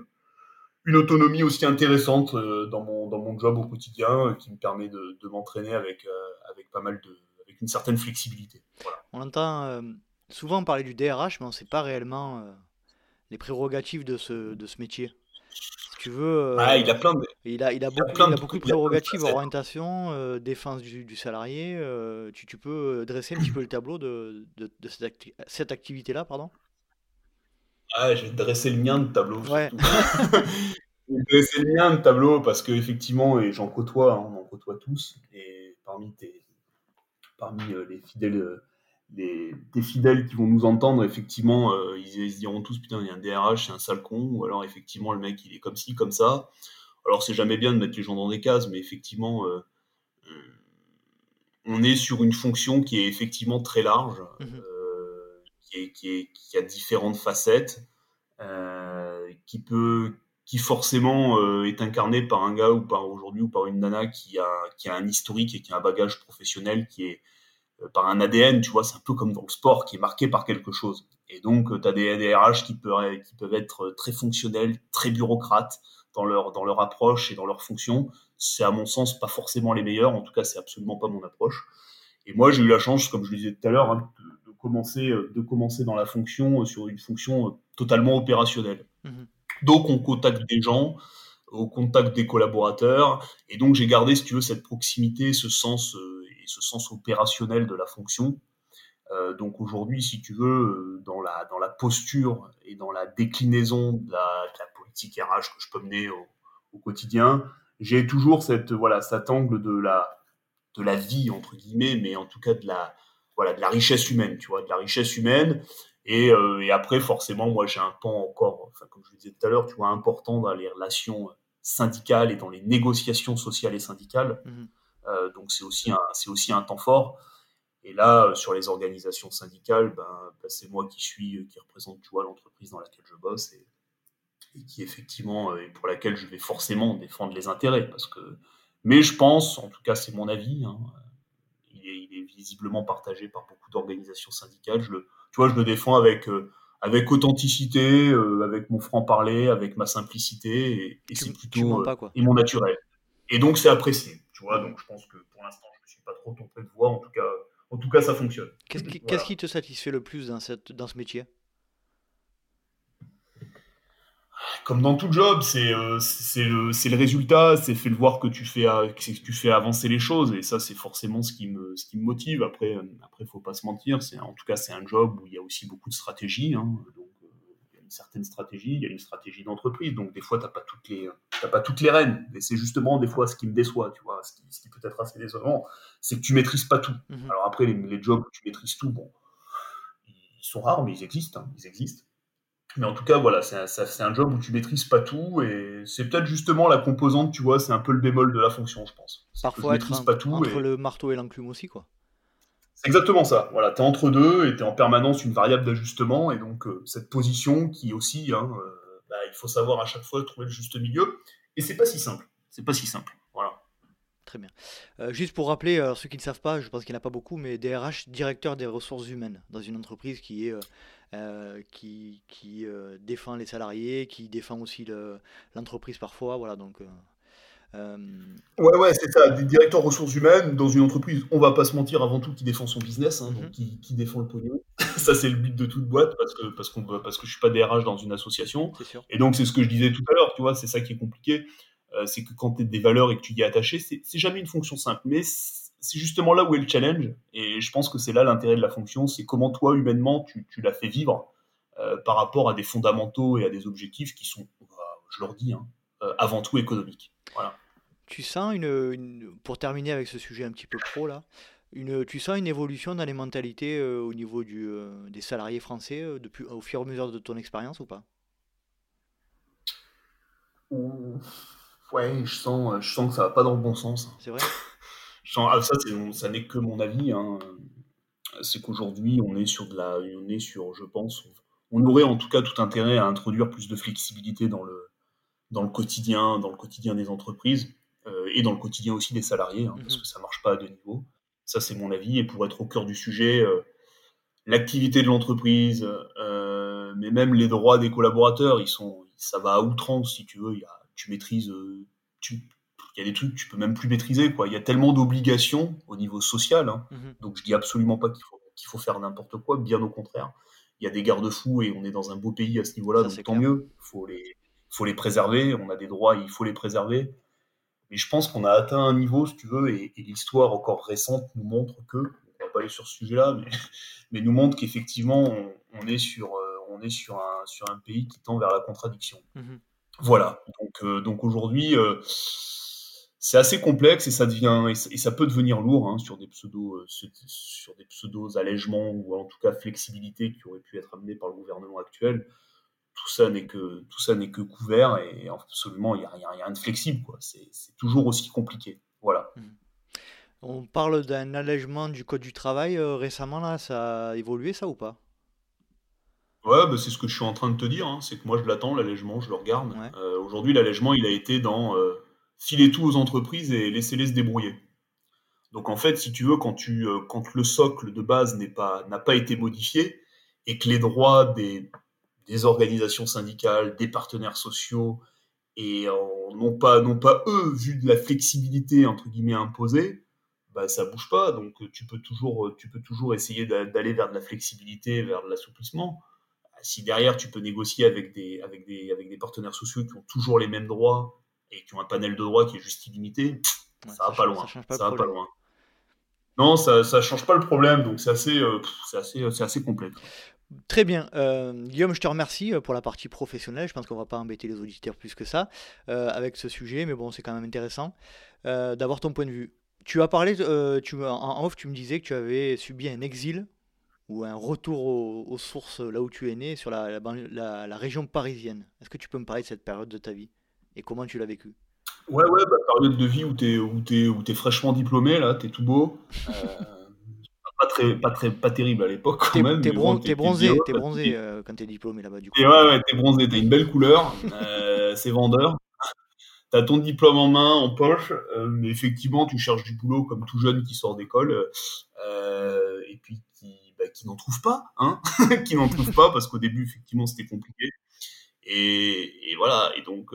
Speaker 1: une autonomie aussi intéressante euh, dans, mon, dans mon job au quotidien euh, qui me permet de, m'entraîner avec, euh, avec pas mal de avec une certaine flexibilité.
Speaker 2: On entend souvent parler du DRH, mais on ne sait pas réellement les prérogatives de ce, de ce métier. Si tu veux,
Speaker 1: ah, il a plein de...
Speaker 2: il a, il a, beaucoup, il a beaucoup de prérogatives, orientation, défense du, du salarié. tu, tu, peux dresser un petit peu le tableau de, de, de cette, cette activité-là, pardon
Speaker 1: ah, je vais dresser le mien de tableau. Ouais. le mien de tableau parce qu'effectivement, et j'en côtoie, hein, on en côtoie tous, et parmi, tes, parmi euh, les fidèles, euh, tes fidèles qui vont nous entendre, effectivement, euh, ils, se diront tous putain, il y a un DRH, c'est un sale con, ou alors effectivement, le mec, il est comme ci, comme ça. Alors, c'est jamais bien de mettre les gens dans des cases, mais effectivement, on est sur une fonction qui est effectivement très large, mmh qui, qui, a différentes facettes, qui peut, qui forcément est incarné par un gars ou par aujourd'hui ou par une nana qui a, qui a un historique et qui a un bagage professionnel qui est par un ADN, tu vois, c'est un peu comme dans le sport, qui est marqué par quelque chose. Et donc, tu as des, DRH qui peuvent, qui peuvent être très fonctionnels, très bureaucrates dans leur, dans leur approche et dans leur fonction. C'est à mon sens pas forcément les meilleurs, en tout cas, c'est absolument pas mon approche. Et moi, j'ai eu la chance, comme je le disais tout à l'heure, hein, de, commencer, de commencer dans la fonction sur une fonction totalement opérationnelle. Mmh donc, on contacte des gens, au contact des collaborateurs, et donc j'ai gardé, si tu veux, cette proximité, ce sens euh, et ce sens opérationnel de la fonction. Euh, donc aujourd'hui, si tu veux, euh, dans la, dans la posture et dans la déclinaison de la, politique RH que je peux mener au, quotidien, j'ai toujours cette, voilà, cet angle de la, de la vie, entre guillemets, mais en tout cas de la, voilà, de la richesse humaine, tu vois, de la richesse humaine. Et, euh, après, forcément, moi, j'ai un pan encore, comme je le disais tout à l'heure, tu vois, important dans les relations syndicales et dans les négociations sociales et syndicales. Mmh donc, c'est aussi, un, c'est aussi un temps fort. Et là, euh, sur les organisations syndicales, ben, ben, c'est moi qui suis, euh, qui représente, tu vois, l'entreprise dans laquelle je bosse et, qui effectivement, euh, et pour laquelle je vais forcément défendre les intérêts. Parce que, mais je pense, en tout cas, c'est mon avis, hein, il, est, visiblement partagé par beaucoup d'organisations syndicales. Je le, tu vois, je le défends avec, avec authenticité, avec mon franc-parler, avec ma simplicité, et, c'est plutôt et mon naturel. Et donc, c'est apprécié, tu vois. Donc, je pense que pour l'instant, je ne me suis pas trop trompé de voix. En tout cas, en tout cas, ça fonctionne.
Speaker 2: Qu'est-ce qui, te satisfait le plus dans, cette, dans ce métier?
Speaker 1: Comme dans tout job, c'est euh, le, le, résultat, c'est fait le voir que tu fais, que tu fais avancer les choses, et ça, c'est forcément ce qui me, ce qui me motive. Après, après, faut pas se mentir, en tout cas, c'est un job où il y a aussi beaucoup de stratégie. Hein, donc, certaines stratégies, il y a une stratégie d'entreprise, donc des fois, tu n'as pas, toutes les, pas toutes les rênes. Et c'est justement des fois ce qui me déçoit, tu vois, ce qui, peut être assez décevant, c'est que tu maîtrises pas tout. Mhm. Alors après, les, jobs où tu maîtrises tout, bon, ils sont rares, mais ils existent, hein, ils existent. Mais en tout cas, voilà, c'est un, un, job où tu maîtrises pas tout, et c'est peut-être justement la composante, tu vois, c'est un peu le bémol de la fonction, je pense.
Speaker 2: Parfois, être pas tout entre le marteau et l'enclume aussi, quoi.
Speaker 1: C'est exactement ça. Voilà, tu es entre deux et tu es en permanence une variable d'ajustement. Et donc, euh, cette position qui aussi, hein, euh, bah, il faut savoir à chaque fois trouver le juste milieu. Et c'est pas si simple. C'est pas si simple. Voilà.
Speaker 2: Très bien. Euh, juste pour rappeler, ceux qui ne savent pas, je pense qu'il n'y en a pas beaucoup, mais DRH, directeur des ressources humaines, dans une entreprise qui est. qui, qui défend les salariés, qui défend aussi l'entreprise parfois, voilà donc
Speaker 1: ouais, ouais, c'est ça. Des directeurs ressources humaines dans une entreprise, on va pas se mentir, avant tout, qui défend son business, hein, donc mhm. qui, qui, défend le pognon. ça, c'est le but de toute boîte parce que, parce, qu'on, parce que je suis pas DRH dans une association. Et donc, c'est ce que je disais tout à l'heure, tu vois, c'est ça qui est compliqué. Euh, c'est que quand tu es des valeurs et que tu y es attaché, c'est, jamais une fonction simple. Mais c'est justement là où est le challenge. Et je pense que c'est là l'intérêt de la fonction c'est comment toi, humainement, tu, tu la fais vivre euh, par rapport à des fondamentaux et à des objectifs qui sont, bah, je leur dis, hein, avant tout économiques. Voilà.
Speaker 2: Tu sens une, pour terminer avec ce sujet un petit peu pro là, une, tu sens une évolution dans les mentalités euh, au niveau du, euh, des salariés français euh, depuis, au fur et à mesure de ton expérience ou pas?
Speaker 1: Ouais, je sens, je sens que ça va pas dans le bon sens.
Speaker 2: C'est vrai?
Speaker 1: Ah, Ça, ça n'est que mon avis. Hein. C'est qu'aujourd'hui, on est sur de la, on est sur, je pense, on aurait en tout cas tout intérêt à introduire plus de flexibilité dans le, dans le quotidien, dans le quotidien des entreprises. Euh, et dans le quotidien aussi des salariés, hein, parce mhm. que ça marche pas à deux niveaux. Ça, c'est mon avis. Et pour être au cœur du sujet, euh, l'activité de l'entreprise, euh, mais même les droits des collaborateurs, ils sont, ça va à outrance, si tu veux. Y a, tu maîtrises, tu, il y a des trucs que tu peux même plus maîtriser. Quoi. Il y a tellement d'obligations au niveau social. Hein. Mhm. Donc je dis absolument pas qu'il faut, qu'il faut faire n'importe quoi, bien au contraire. Il y a des garde-fous et on est dans un beau pays à ce niveau-là, donc tant mieux. Il faut les, faut les préserver. On a des droits, il faut les préserver. Mais je pense qu'on a atteint un niveau, si tu veux, et, l'histoire encore récente nous montre que, on va pas aller sur ce sujet-là, mais, mais nous montre qu'effectivement, on, est, sur, euh, on est sur, un, sur un pays qui tend vers la contradiction. Mhm. Voilà. Donc, euh, donc aujourd'hui, euh, c'est assez complexe et ça devient et ça peut devenir lourd hein, sur des pseudo sur des pseudos allègements ou en tout cas flexibilité qui auraient pu être amenés par le gouvernement actuel tout ça n'est que tout ça n'est que couvert et absolument il n'y a, rien de flexible quoi. C'est toujours aussi compliqué. Voilà. Mmh.
Speaker 2: On parle d'un allègement du code du travail récemment, là, ça a évolué ça ou pas?
Speaker 1: Ouais, bah, c'est ce que je suis en train de te dire, hein. c'est que moi je l'attends, l'allègement, je le regarde. Aujourd'hui, l'allègement, il a été dans filer tout aux entreprises et laisser-les se débrouiller. Donc en fait, si tu veux, quand, tu, quand le socle de base n'a pas, pas été modifié et que les droits des, des organisations syndicales, des partenaires sociaux, et n'ont pas, non pas eux vu de la flexibilité entre guillemets imposée, bah, ça bouge pas. Donc tu peux toujours, tu peux toujours essayer d'aller vers de la flexibilité, vers de l'assouplissement. Si derrière tu peux négocier avec des, avec, des, avec des partenaires sociaux qui ont toujours les mêmes droits et qui ont un panel de droits qui est juste illimité, ça, va pas loin. Ça, va pas loin. Non, ça ne change pas le problème, donc c'est assez, euh, assez, assez complexe.
Speaker 2: Très bien. Euh, Guillaume, je te remercie euh, pour la partie professionnelle. Je pense qu'on va pas embêter les auditeurs plus que ça euh, avec ce sujet, mais bon, c'est quand même intéressant d'avoir ton point de vue. Tu as parlé, tu, en off, tu me disais que tu avais subi un exil ou un retour aux, sources là où tu es né, sur la, région parisienne. Est-ce que tu peux me parler de cette période de ta vie et comment tu l'as vécue?
Speaker 1: Ouais, ouais, bah, période de vie où tu es fraîchement diplômé, là, tu es tout beau pas très, pas très, pas terrible à l'époque quand même.
Speaker 2: T'es bronzé, t'es bronzé euh, quand t'es diplômé là-bas du coup.
Speaker 1: Et ouais, ouais, t'es bronzé, t'as une belle couleur, euh, c'est vendeur. T'as ton diplôme en main, en poche, euh, mais effectivement, tu cherches du boulot comme tout jeune qui sort d'école, et puis qui, bah, qui n'en trouve pas, hein, qui n'en trouve pas parce qu'au début, effectivement, c'était compliqué. Et, et, voilà, et donc,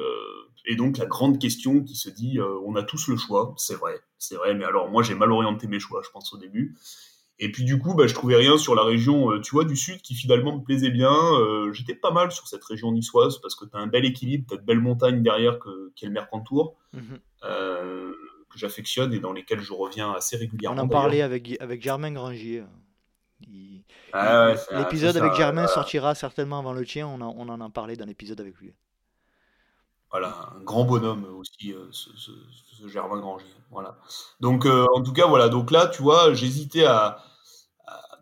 Speaker 1: et donc la grande question qui se dit, on a tous le choix, c'est vrai, c'est vrai, mais alors moi j'ai mal orienté mes choix, je pense au début. Et puis du coup, bah, je trouvais rien sur la région, euh, tu vois, du sud qui finalement me plaisait bien. Euh, j'étais pas mal sur cette région niçoise parce que tu as un bel équilibre, tu as de belles montagnes derrière que, qui est le Mercantour, mhm. euh, que j'affectionne et dans lesquelles je reviens assez régulièrement.
Speaker 2: On en parlait avec, avec Germain Grangier. Ah l'épisode avec Germain sortira certainement avant le tien, on, on en a parlé dans l'épisode avec lui.
Speaker 1: Voilà, un grand bonhomme aussi, ce, ce, Germain Granger. Voilà. Donc, en tout cas, voilà. Donc là, tu vois, j'hésitais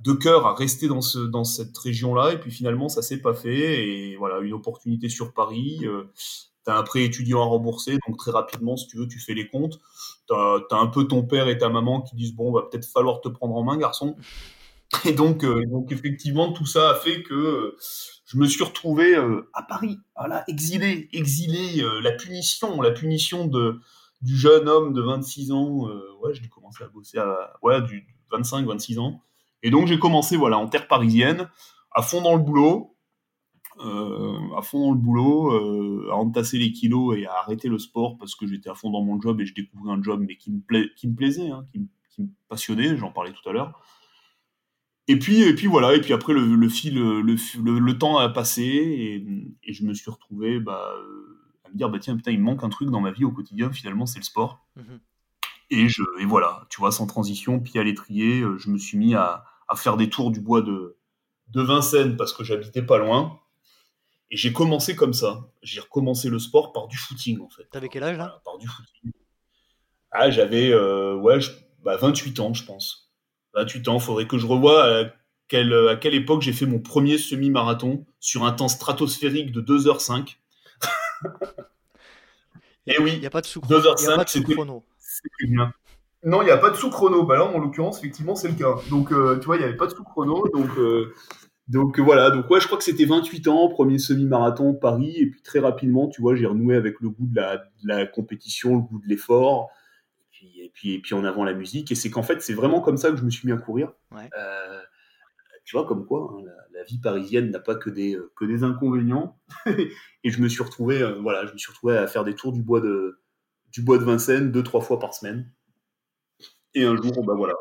Speaker 1: de cœur à rester dans, ce, dans cette région-là, et puis finalement, ça s'est pas fait. Et voilà, une opportunité sur Paris. tu as un prêt étudiant à rembourser, donc très rapidement, si tu veux, tu fais les comptes. Tu as, un peu ton père et ta maman qui disent Bon, va peut-être falloir te prendre en main, garçon. Et donc, donc, effectivement, tout ça a fait que je me suis retrouvé euh, à Paris, voilà, exilé, exilé, euh, la punition, la punition de, du jeune homme de 26 ans. Euh, ouais, j'ai commencé à bosser à ouais, du 25, 26 ans. Et donc j'ai commencé voilà en terre parisienne, à fond dans le boulot, à fond dans le boulot, à entasser les kilos et à arrêter le sport parce que j'étais à fond dans mon job et je découvrais un job mais qui me, plaisait, hein, qui me passionnait, j'en parlais tout à l'heure. Et puis, et puis voilà, et puis après le, le fil, le, le, temps a passé et, et, je me suis retrouvé bah, à me dire bah tiens putain il me manque un truc dans ma vie au quotidien finalement c'est le sport. Mhm. Et je et voilà, tu vois sans transition, puis à l'étrier, euh, je me suis mis à, à, faire des tours du bois de de Vincennes parce que j'habitais pas loin. Et j'ai commencé comme ça. J'ai recommencé le sport par du footing en fait.
Speaker 2: T'avais quel âge là?
Speaker 1: Par du footing. Ah j'avais euh, ouais bah, 28 ans je pense. 28 ans. Faudrait que je revoie à quelle, à quelle époque j'ai fait mon premier semi-marathon sur un temps stratosphérique de 2h05.
Speaker 2: Et oui, il n'y a pas de sous-chrono.
Speaker 1: Non, il n'y a pas de sous-chrono. Bah là, en l'occurrence, effectivement, c'est le cas. Donc, euh, tu vois, il n'y avait pas de sous-chrono. Donc, euh, donc voilà. Donc, ouais, je crois que c'était 28 ans, premier semi-marathon Paris. Et puis, très rapidement, tu vois, j'ai renoué avec le goût de la, de la compétition, le goût de l'effort et puis, et puis en avant la musique. Et c'est qu'en fait, c'est vraiment comme ça que je me suis mis à courir. Euh, tu vois, comme quoi, hein, la, vie parisienne n'a pas que des, euh, que des inconvénients. et je me suis retrouvé, euh, voilà, je me suis retrouvé à faire des tours du bois de, du bois de Vincennes deux, trois fois par semaine. Et un jour, ben voilà.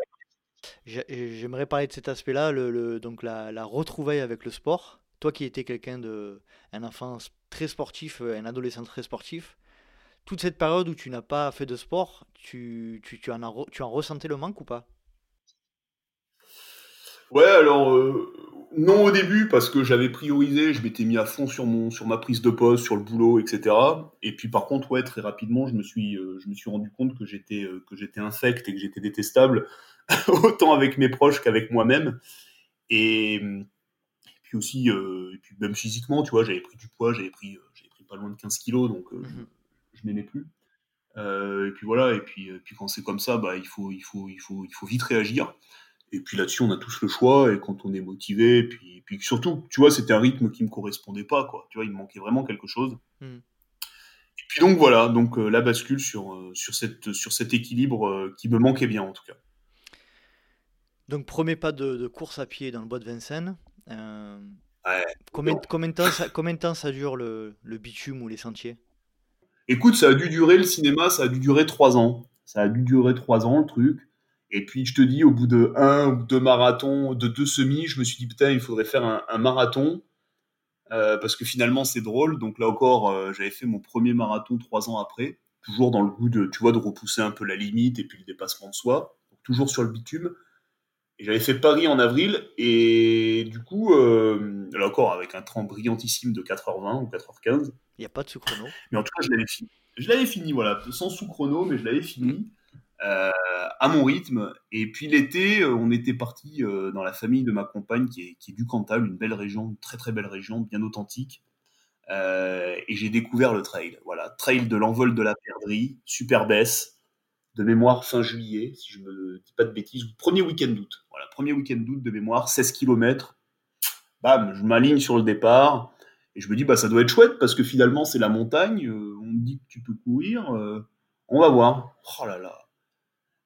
Speaker 2: J'aimerais parler de cet aspect-là, le, donc la, la, retrouvaille avec le sport. Toi qui étais quelqu'un de, un enfant très sportif, un adolescent très sportif, toute cette période où tu n'as pas fait de sport, tu, tu, tu, en, as, tu en ressentais le manque ou pas?
Speaker 1: Ouais, alors euh, non au début parce que j'avais priorisé, je m'étais mis à fond sur mon sur ma prise de poste, sur le boulot, etc. Et puis par contre, ouais, très rapidement, je me suis euh, je me suis rendu compte que j'étais euh, que j'étais infect et que j'étais détestable autant avec mes proches qu'avec moi-même. Et, puis aussi, et puis même physiquement, tu vois, j'avais pris du poids, j'avais pris j'avais pris pas loin de 15 kilos, donc mmh m'aimais plus. et puis voilà, et puis, puis quand c'est comme ça, bah, il, faut, il, faut, il, faut, il faut vite réagir. Et puis là-dessus, on a tous le choix, et quand on est motivé, et puis, puis surtout, tu vois, c'était un rythme qui me correspondait pas, quoi. Tu vois, il me manquait vraiment quelque chose. Hmm. Et puis donc voilà, donc la bascule sur, sur, cette, sur cet équilibre qui me manquait bien en tout cas.
Speaker 2: Donc, premier pas de, course à pied dans le bois de Vincennes. Euh, combien, combien, de temps ça, combien, de temps ça, dure le, le, bitume ou les sentiers?
Speaker 1: Écoute, ça a dû durer le cinéma, ça a dû durer trois ans. Ça a dû durer trois ans le truc. Et puis je te dis, au bout de un ou deux marathons, de deux semis, je me suis dit putain, il faudrait faire un, marathon euh, parce que finalement c'est drôle. Donc là encore, euh, j'avais fait mon premier marathon trois ans après, toujours dans le goût de, tu vois, de repousser un peu la limite et puis le dépassement de soi, toujours sur le bitume j'avais fait Paris en avril, et du coup, euh, là encore, avec un train brillantissime de 4h20 ou 4h15.
Speaker 2: Il n'y a pas de sous-chrono.
Speaker 1: Mais en tout cas, je l'avais fini. Je l'avais fini, voilà, sans sous-chrono, mais je l'avais fini euh, à mon rythme. Et puis l'été, euh, on était parti dans la famille de ma compagne qui est, qui est, du Cantal, une belle région, une très très belle région, bien authentique. et j'ai découvert le trail. Voilà, trail de l'envol de la perdrix, super baisse de mémoire fin juillet, si je me dis pas de bêtises, premier week-end d'août. Voilà, premier week-end d'août de mémoire, 16 km. Bam, je m'aligne sur le départ et je me dis bah ça doit être chouette parce que finalement c'est la montagne, euh, on me dit que tu peux courir, euh, on va voir. Oh là là.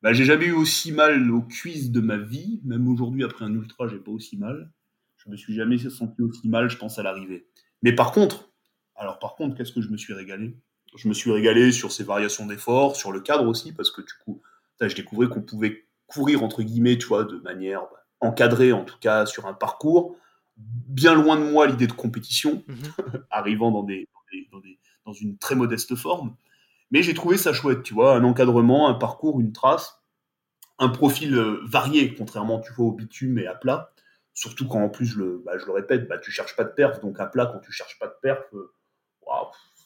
Speaker 1: Bah, j'ai jamais eu aussi mal aux cuisses de ma vie, même aujourd'hui après un ultra, j'ai pas aussi mal. Je me suis jamais senti aussi mal, je pense à l'arrivée. Mais par contre, alors par contre, qu'est-ce que je me suis régalé? Je me suis régalé sur ces variations d'efforts, sur le cadre aussi, parce que du coup, je découvrais qu'on pouvait courir, entre guillemets, tu vois, de manière bah, encadrée, en tout cas, sur un parcours. Bien loin de moi l'idée de compétition, mhm. arrivant dans, des, dans, une très modeste forme. Mais j'ai trouvé ça chouette, tu vois, un encadrement, un parcours, une trace, un profil euh, varié, contrairement, tu vois, au bitume et à plat. Surtout quand, en plus, je le, bah, je le répète, bah, tu cherches pas de perf, donc à plat, quand tu cherches pas de perf, euh,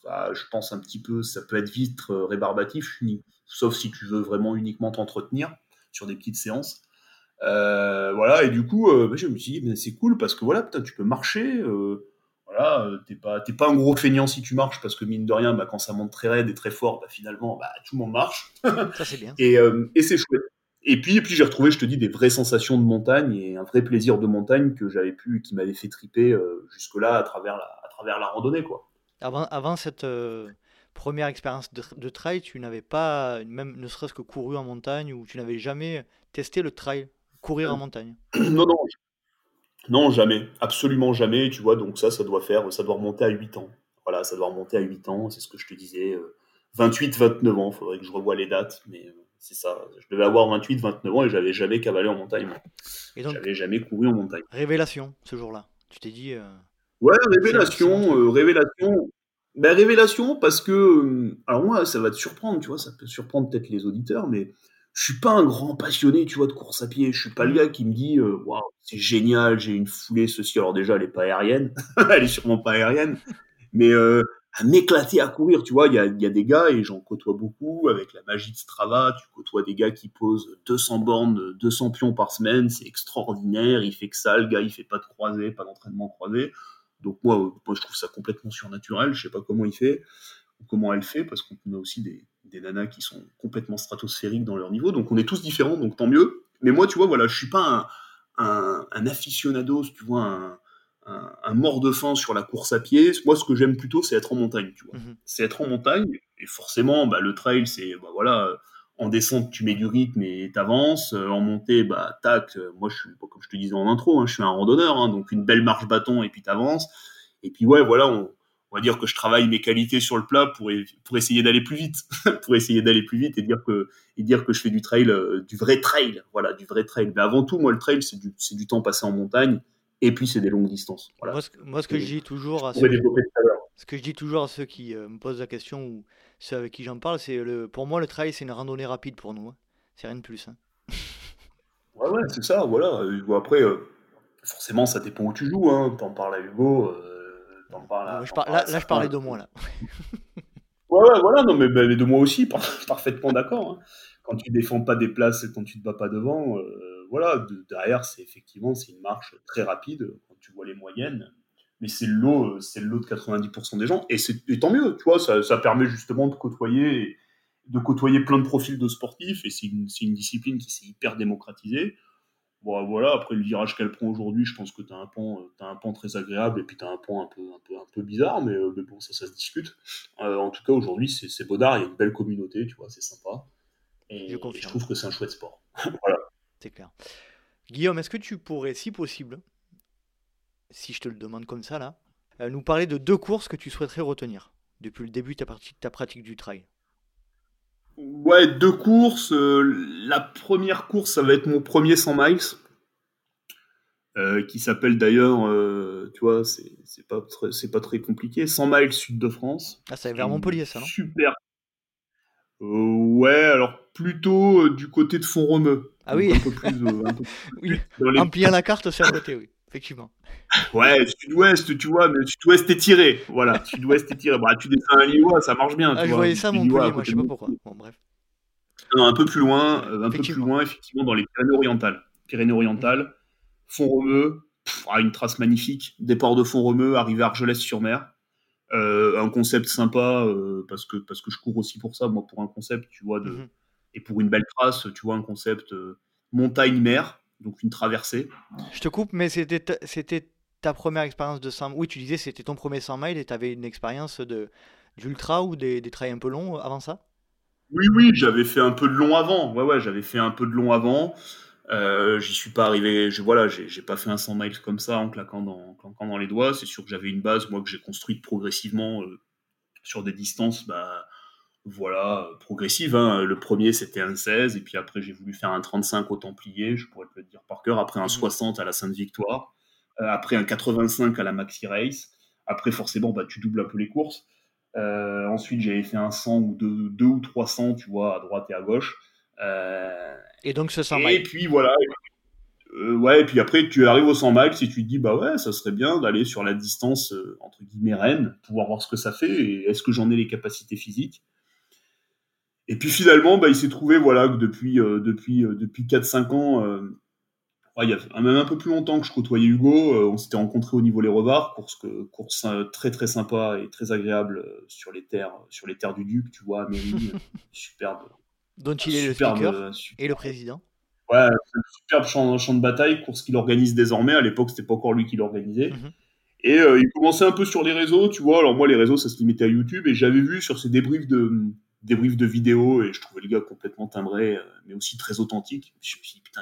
Speaker 1: waouh, je pense un petit peu, ça peut être vite euh, rébarbatif, sauf si tu veux vraiment uniquement t'entretenir sur des petites séances. Euh, voilà, et du coup, euh, bah, je me suis dit, c'est cool parce que voilà, peut-être tu peux marcher. voilà, t'es pas, pas un gros feignant si tu marches parce que mine de rien, bah, quand ça monte très raide et très fort, bah, finalement, bah, tout le monde marche.
Speaker 2: ça, c'est bien.
Speaker 1: Et, et c'est chouette. Et puis, et puis j'ai retrouvé, je te dis, des vraies sensations de montagne et un vrai plaisir de montagne que j'avais pu, qui m'avait fait triper jusque-là à travers la, à travers la randonnée, quoi.
Speaker 2: Avant, cette euh, première expérience de, trail, tu n'avais pas, même ne serait-ce que couru en montagne, ou tu n'avais jamais testé le trail, courir en montagne?
Speaker 1: Non, non, non, jamais, absolument jamais. Tu vois, donc ça, ça doit faire, ça doit remonter à 8 ans. Voilà, ça doit remonter à 8 ans, c'est ce que je te disais. 28, euh, 29 ans, il faudrait que je revoie les dates, mais euh, c'est ça. Je devais avoir 28, 29 ans et j'avais jamais cavalé en montagne. Et donc, j'avais jamais couru en montagne.
Speaker 2: Révélation, ce jour-là. Tu t'es dit.
Speaker 1: Ouais, révélation, euh, révélation. Ben, révélation parce que, euh, alors moi, ça va te surprendre, tu vois, ça peut surprendre peut-être les auditeurs, mais je suis pas un grand passionné, tu vois, de course à pied. Je suis pas le gars qui me dit, euh, waouh, c'est génial, j'ai une foulée, ceci. Alors déjà, elle est pas aérienne, elle est sûrement pas aérienne, mais à m'éclater à courir, tu vois, il y a, y a, des gars, et j'en côtoie beaucoup, avec la magie de Strava, tu côtoies des gars qui posent 200 bornes, 200 pions par semaine, c'est extraordinaire, il fait que ça, le gars, il fait pas de croisée, pas d'entraînement croisé. Donc moi, moi, je trouve ça complètement surnaturel. Je sais pas comment il fait ou comment elle fait, parce qu'on a aussi des, des, nanas qui sont complètement stratosphériques dans leur niveau. Donc on est tous différents, donc tant mieux. Mais moi, tu vois, voilà, je suis pas un, un, un aficionado, tu vois, un, un, mort de faim sur la course à pied. Moi, ce que j'aime plutôt, c'est être en montagne, tu vois. Mhm. C'est être en montagne. Et forcément, bah, le trail, c'est, bah, voilà, en descente, tu mets du rythme et t'avances. Euh, en montée, bah, tac. Euh, moi, je suis, comme je te disais en intro, hein, je suis un randonneur, hein, donc une belle marche bâton et puis t'avances. Et puis, ouais, voilà, on, va dire que je travaille mes qualités sur le plat pour, pour essayer d'aller plus vite, pour essayer d'aller plus vite et dire que, et dire que je fais du trail, euh, du vrai trail, voilà, du vrai trail. Mais avant tout, moi, le trail, c'est du, du temps passé en montagne et puis c'est des longues distances. Voilà.
Speaker 2: Moi, ce, que je dis toujours à ceux, ce que je dis toujours à ceux qui me posent la question ou ceux avec qui j'en parle, c'est le, pour moi, le trail, c'est une randonnée rapide pour nous. Hein. C'est rien de plus. Hein.
Speaker 1: ouais, ouais, c'est ça, voilà. Euh, après, euh, forcément, ça dépend où tu joues. Hein. T'en parles à Hugo, euh, t'en parles
Speaker 2: à, je là, là, je parlais de moi, là.
Speaker 1: ouais, ouais, voilà, non, mais, mais de moi aussi, parfaitement d'accord. Hein. Quand tu défends pas des places et quand tu te bats pas devant, voilà, derrière, c'est effectivement, c'est une marche très rapide. Quand tu vois les moyennes, mais c'est le lot, euh, c'est le lot de 90% des gens, et c'est tant mieux, tu vois, ça, ça, permet justement de côtoyer de côtoyer plein de profils de sportifs et c'est une, une, discipline qui s'est hyper démocratisée. Bon, voilà, après le virage qu'elle prend aujourd'hui, je pense que tu as, as, un pan très agréable et puis tu as un pan un peu, un peu, un peu bizarre, mais, mais bon, ça, ça se discute. en tout cas, aujourd'hui, c'est Baudard, il y a une belle communauté, tu vois, c'est sympa. Et je, je, trouve que c'est un chouette sport. voilà.
Speaker 2: C'est clair. Guillaume, est-ce que tu pourrais, si possible, si je te le demande comme ça là, euh, nous parler de deux courses que tu souhaiterais retenir depuis le début de ta, ta pratique du trail
Speaker 1: Ouais, deux courses. Euh, la première course, ça va être mon premier 100 miles. Euh, qui s'appelle d'ailleurs, tu vois, c'est pas, très, pas très compliqué, 100 miles sud de France.
Speaker 2: Ah, c'est vers Montpellier, ça, non?
Speaker 1: Super. ouais, alors plutôt du côté de Font-Romeu.
Speaker 2: Ah oui. Un peu plus. oui. En pliant la carte, c'est à côté, oui effectivement.
Speaker 1: Ouais, sud-ouest, tu vois, mais sud-ouest tiré. Voilà, sud-ouest tiré. Bah, tu descends à Lillois, ça marche bien.
Speaker 2: Ah, je voyais ça, mon moi, je sais pas pourquoi. Bon, bref.
Speaker 1: Non, un peu plus loin, euh, un peu plus loin, effectivement, dans les Pyrénées-Orientales. Pyrénées-Orientales, Font-Romeu, ah, une trace magnifique. Départ de Font-Romeu, arrivé à Argelès-sur-Mer. Euh, un concept sympa, euh, parce, que, parce que je cours aussi pour ça, moi, pour un concept, tu vois, de, mhm. et pour une belle trace, tu vois, un concept montagne-mer donc une traversée.
Speaker 2: Je te coupe, mais c'était c'était ta première expérience de 100 Oui, tu disais c'était ton premier 100 miles et tu avais une expérience de d'ultra ou des, des trails un peu longs avant ça?
Speaker 1: Oui, oui, j'avais fait un peu de long avant. Ouais, ouais, j'avais fait un peu de long avant. Euh, J'y suis pas arrivé. Je, voilà, j'ai pas fait un 100 miles comme ça en claquant dans, claquant dans les doigts. C'est sûr que j'avais une base, moi, que j'ai construite progressivement euh, sur des distances. Bah, voilà, progressive. Hein. Le premier, c'était un 16, et puis après, j'ai voulu faire un 35 au Templier, je pourrais te le dire par cœur. Après, un 60 mmh. à la Sainte-Victoire. Euh, après, un 85 à la Maxi Race. Après, forcément, bah, tu doubles un peu les courses. Euh, ensuite, j'avais fait un 100 ou 2, ou 300, tu vois, à droite et à gauche.
Speaker 2: Euh, et donc, ce 100
Speaker 1: miles. Et puis, voilà. ouais, et puis après, tu arrives au 100 miles et tu te dis, bah ouais, ça serait bien d'aller sur la distance, entre guillemets, reine, pouvoir voir ce que ça fait et est-ce que j'en ai les capacités physiques? Et puis finalement, bah, il s'est trouvé voilà, que depuis, euh, depuis, euh, depuis 4-5 ans, euh, il y a même un peu plus longtemps que je côtoyais Hugo, on s'était rencontrés au niveau Les Revards, course, course très très sympa et très agréable sur les terres, sur les terres du Duc, tu vois, Amélie, superbe.
Speaker 2: Dont il est le speaker et le président.
Speaker 1: Ouais, superbe champ, champ, de bataille, course qu'il organise désormais. À l'époque, c'était pas encore lui qui l'organisait. Mhm. Et il commençait un peu sur les réseaux, tu vois. Alors moi, les réseaux, ça se limitait à YouTube, et j'avais vu sur ses débriefs de débrief de vidéo et je trouvais le gars complètement timbré, euh, mais aussi très authentique. Je me suis dit, putain,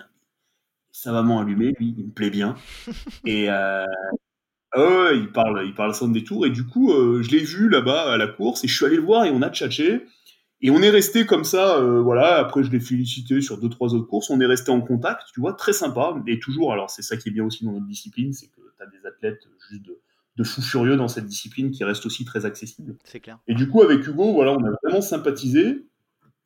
Speaker 1: ça va savamment allumé, lui, il me plaît bien. et euh, oh, il parle, il parle son des tours. Et du coup, euh, je l'ai vu là-bas à la course et je suis allé le voir et on a tchatché. Et on est resté comme ça, voilà. Après, je l'ai félicité sur deux, trois autres courses. On est resté en contact, tu vois, très sympa. Et toujours, alors c'est ça qui est bien aussi dans notre discipline, c'est que tu as des athlètes juste de de fou furieux dans cette discipline qui reste aussi très accessible.
Speaker 2: C'est clair.
Speaker 1: Et du coup, avec Hugo, voilà, on a vraiment sympathisé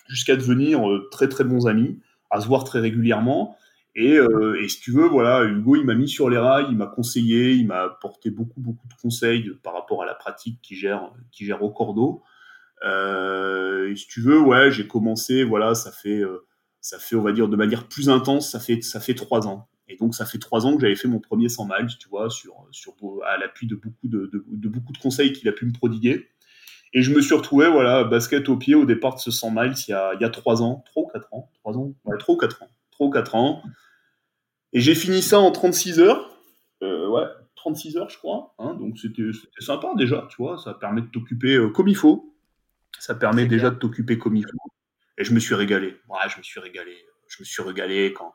Speaker 1: jusqu'à devenir euh, très très bons amis, à se voir très régulièrement. Et, euh, et si tu veux, voilà, Hugo, il m'a mis sur les rails, il m'a conseillé, il m'a apporté beaucoup beaucoup de conseils par rapport à la pratique qu'il gère, qui gère au cordeau. Euh, et si tu veux, ouais, j'ai commencé, voilà, ça fait, ça fait, on va dire, de manière plus intense, ça fait, ça fait trois ans. Et donc, ça fait trois ans que j'avais fait mon premier 100 miles, tu vois, sur, sur, à l'appui de beaucoup de, de, beaucoup de conseils qu'il a pu me prodiguer. Et je me suis retrouvé, voilà, basket au pied au départ de ce 100 miles il y a, il y a 3 ans, 3 ou 4 ans, 3 ans, ouais, 3 ou 4 ans, 3 ou 4 ans. Et j'ai fini ça en 36 heures, euh, ouais, 36 heures, je crois. Hein, donc, c'était sympa déjà, tu vois, ça permet de t'occuper euh, comme il faut. Ça permet déjà de t'occuper comme il faut. Et je me suis régalé. Ouais, je me suis régalé. Je me suis régalé quand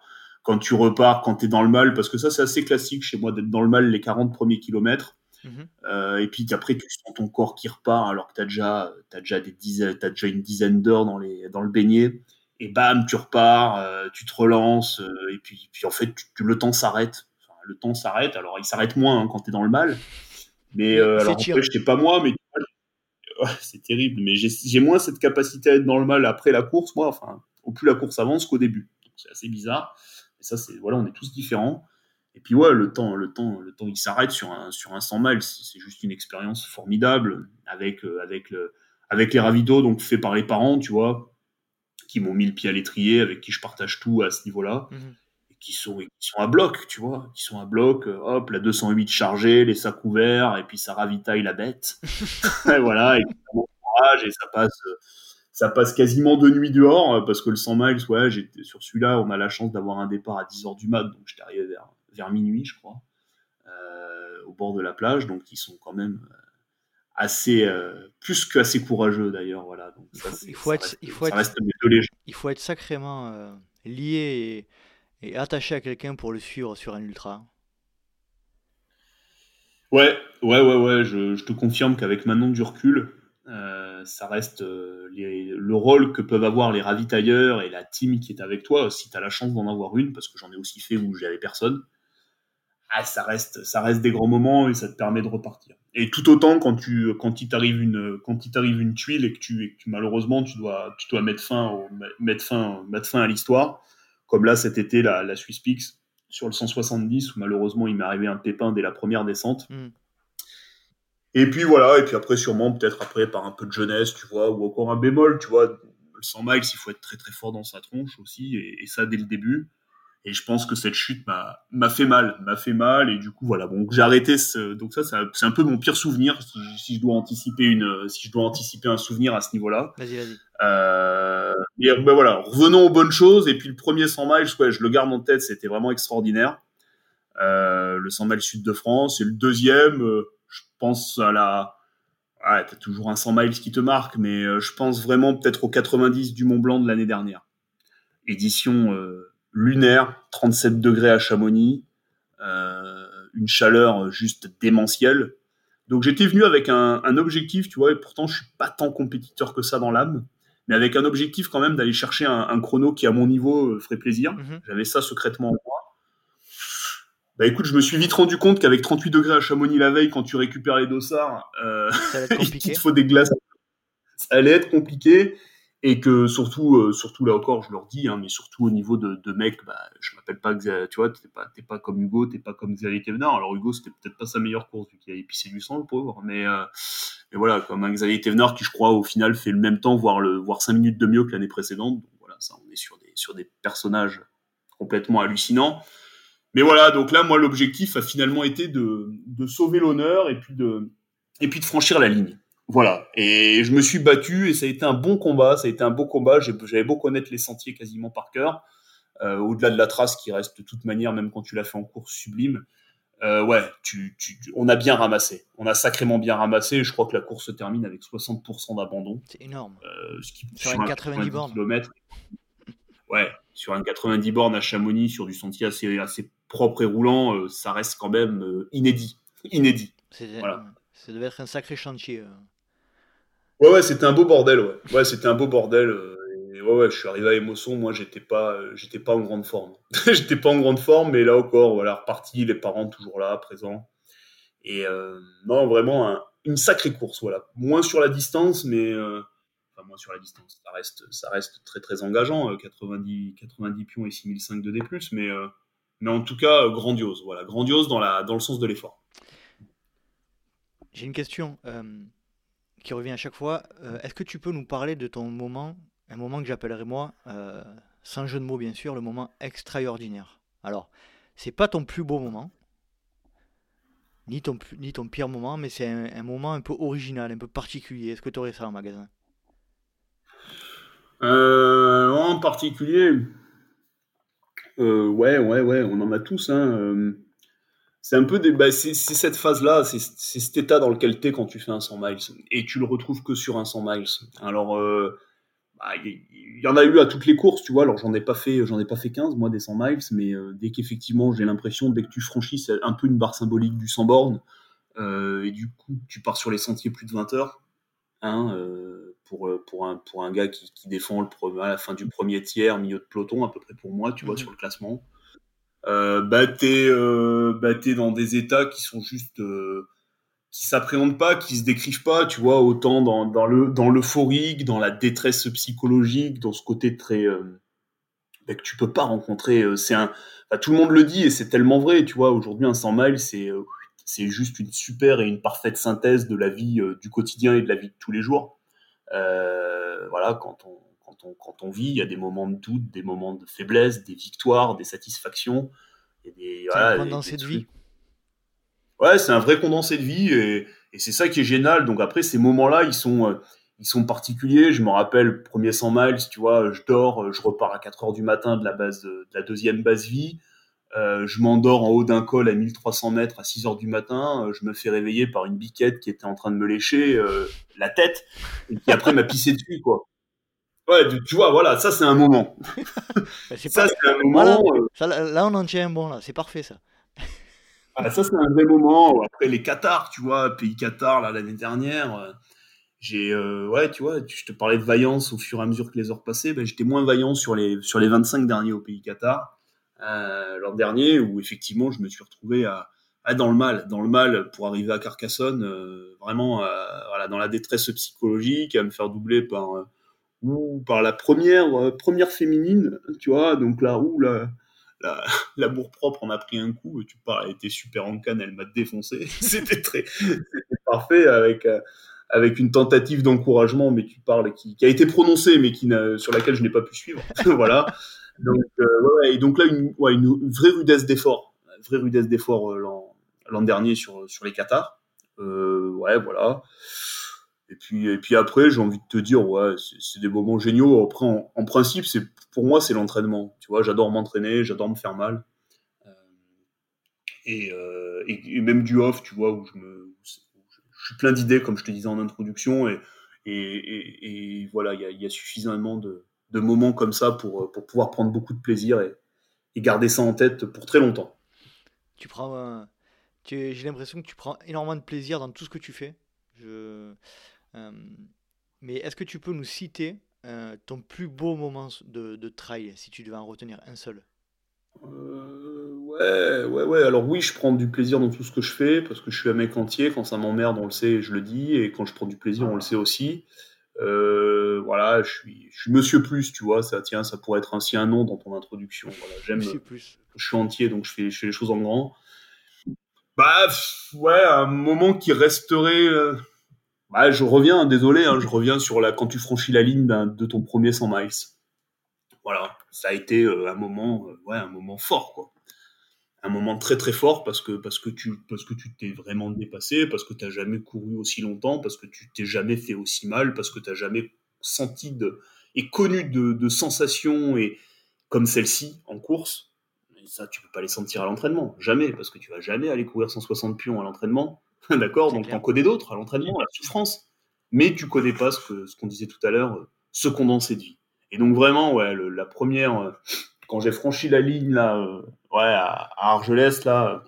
Speaker 1: quand tu repars, quand tu es dans le mal, parce que ça, c'est assez classique chez moi d'être dans le mal les 40 premiers kilomètres. Mhm. Euh, et puis après, tu sens ton corps qui repart alors que tu as déjà, as déjà, des dizaines, as déjà une dizaine d'heures dans, les, dans le beignet. Et bam, tu repars, euh, tu te relances. Euh, et puis, puis en fait, le temps s'arrête. le temps s'arrête. Alors, il s'arrête moins hein, quand tu es dans le mal. Mais alors après, je sais pas moi, mais c'est terrible. Mais j'ai moins cette capacité à être dans le mal après la course, moi. Enfin, au plus la course avance qu'au début. C'est assez bizarre. Et ça, c'est voilà, on est tous différents. Et puis ouais, le temps, le temps, le temps, il s'arrête sur un sur un 100 miles. C'est juste une expérience formidable avec euh, avec le avec les ravitaux donc fait par les parents, tu vois, qui m'ont mis le pied à l'étrier, avec qui je partage tout à ce niveau-là. Et qui sont, qui sont à bloc, tu vois, qui sont à bloc, euh, hop, la 208 chargée, les sacs ouverts, et puis ça ravitaille la bête. et voilà, et ça, et ça passe, ça passe quasiment deux nuits dehors parce que le 100 miles, ouais, j'étais sur celui-là, on a la chance d'avoir un départ à 10h du mat, donc j'étais arrivé vers, vers minuit, je crois, au bord de la plage, donc ils sont quand même assez euh, plus qu'assez courageux d'ailleurs voilà donc
Speaker 2: il faut être il faut être il faut être sacrément euh, lié et, attaché à quelqu'un pour le suivre sur un ultra.
Speaker 1: Ouais ouais ouais ouais je, te confirme qu'avec maintenant du recul euh, ça reste le rôle que peuvent avoir les ravitailleurs et la team qui est avec toi si tu as la chance d'en avoir une parce que j'en ai aussi fait où j'avais personne ah, ça reste, ça reste des grands moments et ça te permet de repartir. Et tout autant quand tu, quand il t'arrive une, quand il t'arrive une tuile et que tu, malheureusement tu dois, tu dois mettre fin, mettre fin, mettre fin à l'histoire. Comme là cet été la, la Swiss sur le 170 où malheureusement il m'est arrivé un pépin dès la première descente. Hmm. Et puis voilà, et puis après sûrement peut-être après par un peu de jeunesse, tu vois, ou encore un bémol, tu vois, le 100 miles, il faut être très très fort dans sa tronche aussi, et ça dès le début. Et je pense que cette chute m'a fait mal, m'a fait mal. Et du coup, voilà. Bon, j'ai arrêté. Ce, donc ça, c'est un peu mon pire souvenir si, je dois anticiper une, si je dois anticiper un souvenir à ce niveau-là.
Speaker 2: Vas-y, vas-y.
Speaker 1: Euh, mais ben voilà, revenons aux bonnes choses. Et puis le premier 100 miles, ouais, je le garde en tête. C'était vraiment extraordinaire. Euh, le 100 miles sud de France. Et le deuxième, euh, pense à la. Ah, t'as toujours un 100 miles qui te marque, mais euh, je pense vraiment peut-être au 90 du Mont Blanc de l'année dernière. Édition euh, lunaire, 37 degrés à Chamonix, euh, une chaleur juste démentielle. Donc j'étais venu avec un, objectif, tu vois, et pourtant je suis pas tant compétiteur que ça dans l'âme, mais avec un objectif quand même d'aller chercher un, chrono qui à mon niveau euh, ferait plaisir. Mhm. J'avais ça secrètement en. Bah écoute, je me suis vite rendu compte qu'avec 38 degrés à Chamonix la veille, quand tu récupères les dossards, euh, il te faut des glaces. Ça allait être compliqué et que surtout, euh, surtout là encore, je leur dis, hein, mais surtout au niveau de, de mecs, bah, je m'appelle pas, tu vois, t'es pas, pas comme Hugo, t'es pas comme Xavier Thévenard. Alors Hugo, c'était peut-être pas sa meilleure course vu qu'il a épicé du sang, le pauvre, mais, euh, mais voilà, comme un Xavier Thévenard qui, je crois, au final fait le même temps, voire le, voire cinq minutes de mieux que l'année précédente. Donc voilà, ça, on est sur des, sur des personnages complètement hallucinants. Mais voilà, donc là, moi, l'objectif a finalement été de, de sauver l'honneur et puis de, et puis de franchir la ligne. Voilà. Et je me suis battu et ça a été un bon combat. Ça a été un beau combat. J'avais beau connaître les sentiers quasiment par cœur. Euh, au-delà de la trace qui reste de toute manière, même quand tu l'as fait en course sublime. Euh, ouais, tu, tu, on a bien ramassé. On a sacrément bien ramassé. Je crois que la course se termine avec 60% d'abandon.
Speaker 2: C'est énorme.
Speaker 1: Euh,
Speaker 2: ce qui, sur, sur un 90, bornes.
Speaker 1: Ouais, sur un 90 bornes à Chamonix, sur du sentier assez, assez propre et roulant, euh, ça reste quand même euh, inédit. Inédit.
Speaker 2: Voilà. Ça devait être un sacré chantier.
Speaker 1: Ouais, ouais, c'était un beau bordel, ouais. Ouais, c'était un beau bordel. Euh, et ouais, ouais, je suis arrivé à Émosson, moi, j'étais pas, euh, j'étais pas en grande forme. j'étais pas en grande forme, mais là encore, voilà, reparti, les parents toujours là, présents. Et euh, non, vraiment, une sacrée course, voilà. Moins sur la distance, mais enfin, moins sur la distance. Ça reste, ça reste très, très engageant, 90, 90 pions et 6005 de D+, mais, mais en tout cas, grandiose, voilà. Grandiose dans, la, dans le sens de l'effort.
Speaker 2: J'ai une question qui revient à chaque fois. Euh, est-ce que tu peux nous parler de ton moment, un moment que j'appellerai moi, euh, sans jeu de mots bien sûr, le moment extraordinaire? Alors, c'est pas ton plus beau moment, ni ton, ni ton pire moment, mais c'est un, moment un peu original, un peu particulier. Est-ce que tu aurais ça en magasin?
Speaker 1: Euh, En particulier, ouais, ouais, ouais, on en a tous. Hein, c'est un peu bah, cette phase-là, c'est, cet état dans lequel tu es quand tu fais un 100 miles. Et tu le retrouves que sur un 100 miles. Alors, euh, bah, il y, en a eu à toutes les courses, tu vois. Alors, j'en ai pas fait, ai pas fait 15, moi, des 100 miles, mais euh, dès qu'effectivement, j'ai l'impression, dès que tu franchis, un peu une barre symbolique du 100 bornes, euh, et du coup, tu pars sur les sentiers plus de 20 heures, hein, pour, pour, un, pour un gars qui, qui défend le, à la fin du premier tiers, milieu de peloton, à peu près pour moi, tu vois, mhm. sur le classement euh, bah, t'es euh, bah, dans des états qui sont juste euh, qui s'appréhendent pas, qui se décrivent pas, tu vois, autant dans, dans le dans l'euphorique, dans la détresse psychologique, dans ce côté très euh, bah, que tu peux pas rencontrer. Euh, c'est un, bah, tout le monde le dit et c'est tellement vrai, tu vois. Aujourd'hui, un 100 miles, c'est c'est juste une super et une parfaite synthèse de la vie du quotidien et de la vie de tous les jours. Voilà, quand on quand on, vit, il y a des moments de doute, des moments de faiblesse, des victoires, des satisfactions.
Speaker 2: c'est un condensé de vie.
Speaker 1: Ouais, c'est un vrai condensé de vie et, c'est ça qui est génial. Donc après, ces moments-là, ils sont, euh, ils sont particuliers. Je me rappelle, premier 100 miles, tu vois, je dors, je repars à 4 heures du matin de la base de, la deuxième base vie. Euh, je m'endors en haut d'un col à 1300 mètres à 6 heures du matin. Euh, je me fais réveiller par une biquette qui était en train de me lécher euh, la tête et qui après m'a pissé dessus, quoi. Ouais, tu vois, voilà, ça c'est un moment.
Speaker 2: Bah, ça c'est un moment. là, on en tient un bon là, c'est parfait ça.
Speaker 1: Ah, ça c'est un vrai moment. Après les Qatar, tu vois, pays Qatar l'année dernière j'ai ouais tu vois je te parlais de vaillance au fur et à mesure que les heures passaient ben, j'étais moins vaillant sur les sur les 25 derniers au pays Qatar l'an dernier où effectivement je me suis retrouvé à, dans le mal dans le mal pour arriver à Carcassonne euh, vraiment euh, voilà dans la détresse psychologique à me faire doubler par euh, ou par la première première féminine tu vois donc là où la l'amour propre en a pris un coup. Tu parles, elle était super en canne, elle m'a défoncé. c'était très, parfait avec avec une tentative d'encouragement, mais tu parles, qui, qui, a été prononcée, mais qui sur laquelle je n'ai pas pu suivre. voilà. Donc, euh, ouais, donc là, une, ouais, une, vraie rudesse d'effort, vraie rudesse d'effort euh, l'an dernier sur, sur les Qatars. Euh, ouais, voilà. Et puis, et puis après, j'ai envie de te dire, ouais, c'est des moments géniaux. Après, en, principe, c'est pour moi, c'est l'entraînement. Tu vois, j'adore m'entraîner, j'adore me faire mal. Et, et, même du off, tu vois, où je me, suis plein d'idées, comme je te disais en introduction, et, et, voilà, il y a, suffisamment de, de, moments comme ça pour, pour pouvoir prendre beaucoup de plaisir et, garder ça en tête pour très longtemps.
Speaker 2: Tu prends, j'ai l'impression que tu prends énormément de plaisir dans tout ce que tu fais. Je, euh, mais est-ce que tu peux nous citer euh, ton plus beau moment de, de trail, si tu devais en retenir un seul?
Speaker 1: Euh, ouais, ouais, ouais. Alors oui, je prends du plaisir dans tout ce que je fais parce que je suis un mec entier. Quand ça m'emmerde, on le sait, je le dis. Et quand je prends du plaisir, on le sait aussi. Euh, voilà, je suis, je suis Monsieur Plus, tu vois. Ça, tiens, ça pourrait être ainsi un nom dans ton introduction. Voilà, j'aime. Plus. Je suis entier, donc je fais, je fais les choses en grand. Bah, ouais, un moment qui resterait. Euh, bah, je reviens, désolé, hein, je reviens sur la quand tu franchis la ligne de ton premier 100 miles. Voilà, ça a été euh, un moment, ouais, un moment fort, quoi. Un moment très très fort parce que parce que tu parce que tu t'es vraiment dépassé, parce que tu n'as jamais couru aussi longtemps, parce que tu t'es jamais fait aussi mal, parce que tu n'as jamais senti de, et connu de, de sensations et comme celle-ci en course. Et ça, tu peux pas les sentir à l'entraînement, jamais, parce que tu vas jamais aller courir 160 pions à l'entraînement, d'accord? Donc en connais d'autres à l'entraînement, à la souffrance, mais tu connais pas ce que ce qu'on disait tout à l'heure, euh, ce condensé de vie. Et donc vraiment, ouais, la première, euh, quand j'ai franchi la ligne là, euh, ouais, à, Argelès là,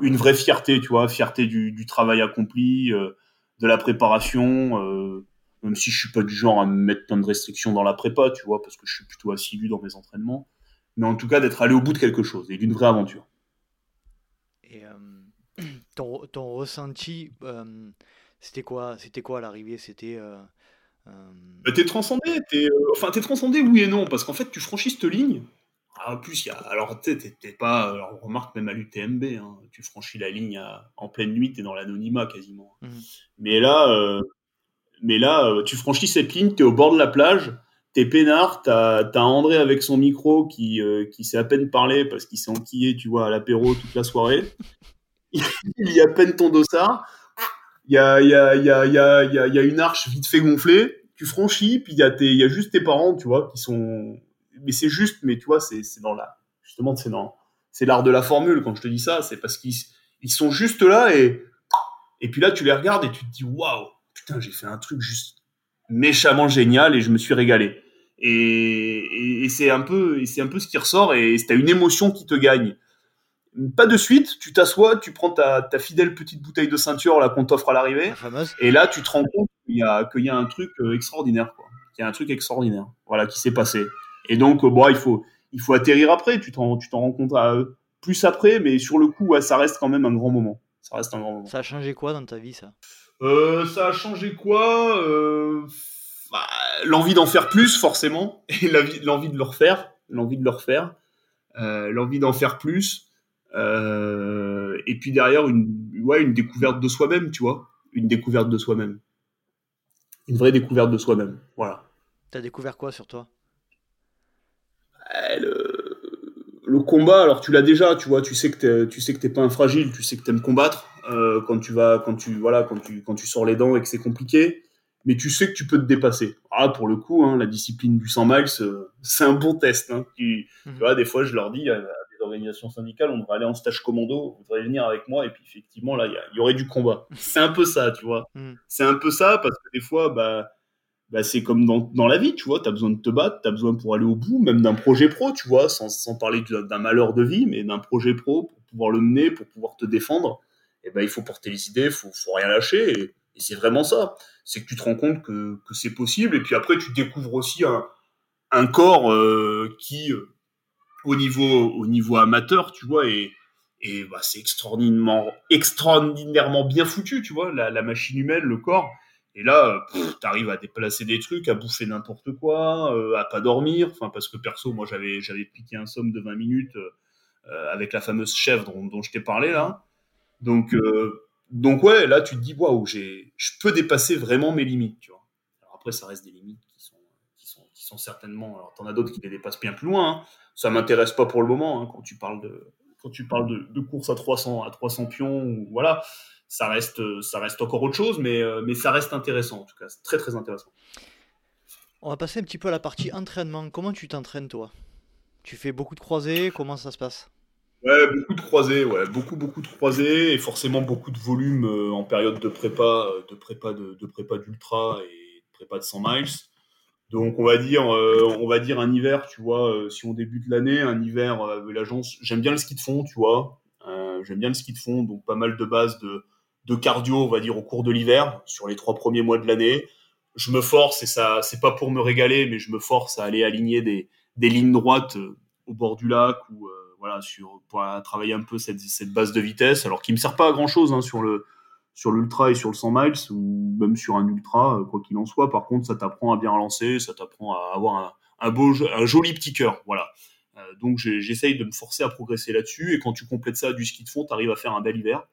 Speaker 1: une vraie fierté, tu vois, fierté du, travail accompli, euh, de la préparation. même si je suis pas du genre à me mettre plein de restrictions dans la prépa, tu vois, parce que je suis plutôt assidu dans mes entraînements. Mais en tout cas, d'être allé au bout de quelque chose et d'une vraie aventure.
Speaker 2: Et ton, ton, ressenti, c'était quoi C'était quoi à l'arrivée? C'était
Speaker 1: bah, t'es transcendé, euh, enfin t'es transcendé oui et non, parce qu'en fait tu franchis cette ligne. Ah, en plus, il y a, alors t'es, pas, alors, on remarque même à l'UTMB, hein, tu franchis la ligne en pleine nuit, t'es dans l'anonymat quasiment. Mmh. Mais là, euh, mais là, euh, tu franchis cette ligne, t'es au bord de la plage, t'es peinard, t'as, as André avec son micro qui, qui sait à peine parler parce qu'il s'est enquillé, tu vois, à l'apéro toute la soirée. il y a à peine ton dossard il y a, y, a, y, a, y, a, y a une arche vite fait gonflée, tu franchis, puis il y, a tes, y a juste tes parents, tu vois, qui sont. Mais c'est juste, mais tu vois, c'est dans la. Justement, c'est dans. C'est l'art de la formule quand je te dis ça, c'est parce qu'ils ils sont juste là et. Et puis là, tu les regardes et tu te dis, waouh, putain, j'ai fait un truc juste méchamment génial et je me suis régalé. Et, et, et c'est un peu, c'est un peu ce qui ressort et t'as une émotion qui te gagne pas de suite, tu t'assois, tu prends ta, ta, fidèle petite bouteille de ceinture là qu'on t'offre à l'arrivée, et là tu te rends compte qu'il y a qu'il y a un truc euh, extraordinaire quoi, qu'il y a un truc extraordinaire, voilà qui s'est passé. Et donc euh, bon, il faut il faut atterrir après, tu t'en tu t'en rends compte euh, plus après, mais sur le coup, ouais, ça reste quand même un grand moment. Ça reste un grand moment.
Speaker 2: Ça a changé quoi dans ta vie ça?
Speaker 1: Euh, Ça a changé quoi euh, bah, L'envie d'en faire plus forcément, et l'envie de le refaire, l'envie de le refaire, euh, l'envie d'en faire plus. Euh, et puis derrière, une, ouais, une découverte de soi-même, tu vois. Une découverte de soi-même. Une vraie découverte de soi-même. Voilà.
Speaker 2: T'as découvert quoi sur toi
Speaker 1: le, le, combat, alors tu l'as déjà, tu vois, tu sais que tu sais que t'es pas un fragile, tu sais que t'aimes combattre euh, quand tu vas, quand tu voilà, quand tu quand tu sors les dents et que c'est compliqué. mais tu sais que tu peux te dépasser. Ah, pour le coup, hein, la discipline du 100 miles, euh, c'est un bon test. Hein. Tu, mhm. vois, des fois, je leur dis à des organisations syndicales, on devrait aller en stage commando, vous devriez venir avec moi, et puis effectivement, là, il y, aurait du combat. C'est un peu ça, tu vois. Mhm. C'est un peu ça, parce que des fois, bah, bah c'est comme dans, dans, la vie, tu vois, tu as besoin de te battre, tu as besoin pour aller au bout, même d'un projet pro, tu vois, sans, sans parler d'un malheur de vie, mais d'un projet pro pour pouvoir le mener, pour pouvoir te défendre. Et ben, il faut porter les idées, il faut, faut rien lâcher. Et, c'est vraiment ça. C'est que tu te rends compte que, que c'est possible. Et puis après, tu découvres aussi un, un corps euh, qui, euh, au, niveau, au niveau amateur, tu vois, et, et bah, c'est extraordinairement, extraordinairement bien foutu, tu vois, la machine humaine, le corps. Et là, tu arrives à déplacer des trucs, à bouffer n'importe quoi, euh, à pas dormir. Enfin, parce que perso, moi, j'avais, j'avais piqué un somme de 20 minutes euh, avec la fameuse chèvre dont, dont je t'ai parlé là. Donc, euh, donc ouais, là tu te dis waouh, j'ai, je peux dépasser vraiment mes limites, après, ça reste des limites qui sont, qui sont, qui sont certainement. Alors t'en as d'autres qui les dépassent bien plus loin. Hein. Ça m'intéresse pas pour le moment hein, quand tu parles de, quand tu parles de, de course à 300, à 300 pions ou voilà, ça reste, ça reste encore autre chose, mais, euh, mais ça reste intéressant en tout cas, très très intéressant.
Speaker 2: On va passer un petit peu à la partie entraînement. Comment tu t'entraînes toi? Tu fais beaucoup de croisés? Comment ça se passe?
Speaker 1: Ouais, beaucoup de croisés, ouais, beaucoup beaucoup de croisés et forcément beaucoup de volume euh, en période de prépa, euh, de prépa de, de prépa d'ultra et de prépa de 100 miles. Donc on va dire, euh, on va dire un hiver, tu vois, si on débute l'année, un hiver avec l'agence. J'aime bien le ski de fond, tu vois. J'aime bien le ski de fond, donc pas mal de bases de, cardio, on va dire au cours de l'hiver, sur les trois premiers mois de l'année. Je me force et ça, c'est pas pour me régaler, mais je me force à aller aligner des, lignes droites au bord du lac ou voilà, sur, pour travailler un peu cette, cette, base de vitesse, alors qui me sert pas à grand chose hein, sur le sur l'ultra et sur le 100 miles ou même sur un ultra, euh, quoi qu'il en soit. Par contre, ça t'apprend à bien relancer, ça t'apprend à avoir un, beau, un joli petit cœur, voilà. Euh, donc j'essaye de me forcer à progresser là-dessus et quand tu complètes ça du ski de fond, tu arrives à faire un bel hiver.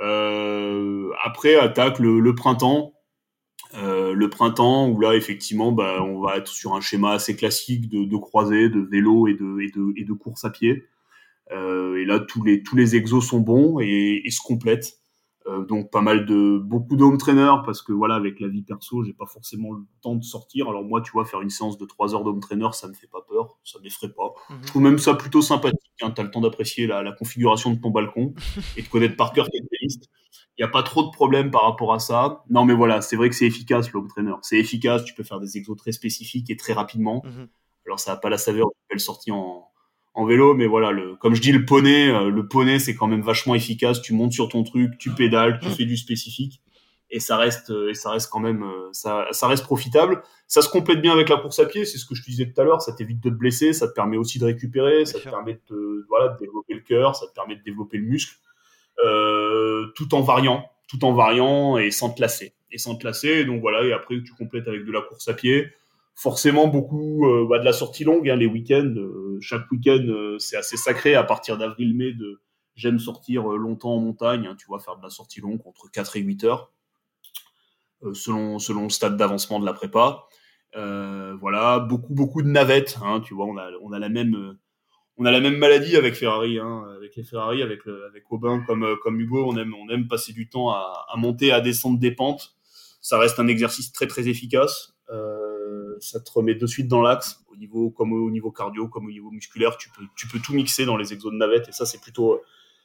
Speaker 1: Euh, après attaque le, printemps. Le printemps où là effectivement bah, on va être sur un schéma assez classique de, de croisée, de vélo et de, et course à pied. Et là, tous les, exos sont bons et se complètent. Euh, donc pas mal de beaucoup d'home trainer parce que voilà avec la vie perso j'ai pas forcément le temps de sortir alors moi tu vois faire une séance de 3 heures d'home trainer ça me fait pas peur ça m'effraie pas mhm. je trouve même ça plutôt sympathique hein. tu as le temps d'apprécier la, la, configuration de ton balcon et de connaître par cœur tes listes il y a pas trop de problèmes par rapport à ça non mais voilà c'est vrai que c'est efficace l'home trainer c'est efficace tu peux faire des exos très spécifiques et très rapidement mhm. alors ça a pas la saveur d'une belle sortie en en vélo, mais voilà, le, comme je dis, le poney, euh, le poney, c'est quand même vachement efficace. Tu montes sur ton truc, tu pédales, tu fais du spécifique, et ça reste, euh, et ça reste quand même, euh, ça, ça reste profitable. Ça se complète bien avec la course à pied, c'est ce que je te disais tout à l'heure. Ça t'évite de te blesser, ça te permet aussi de récupérer, ça te permet de, voilà, de développer le cœur, ça te permet de développer le muscle, euh, tout en variant, tout en variant et sans te lasser, et sans te lasser. Donc voilà, et après tu complètes avec de la course à pied forcément beaucoup euh, bah, de la sortie longue, hein, les week-ends. Euh, chaque week-end, euh, c'est assez sacré. À partir d'avril-mai, j'aime sortir longtemps en montagne, hein, tu vois, faire de la sortie longue entre 4 et 8 heures, selon, le stade d'avancement de la prépa. voilà, beaucoup, beaucoup de navettes. Hein, tu vois, on a, la même... maladie avec Ferrari, avec les Ferrari, avec, Aubin comme, Hugo. On aime, passer du temps à, monter, à descendre des pentes. Ça reste un exercice très très efficace. Ça te remet de suite dans l'axe, au niveau, comme au niveau cardio, comme au niveau musculaire, tu peux, tu peux tout mixer dans les exos de navette, et ça, c'est plutôt,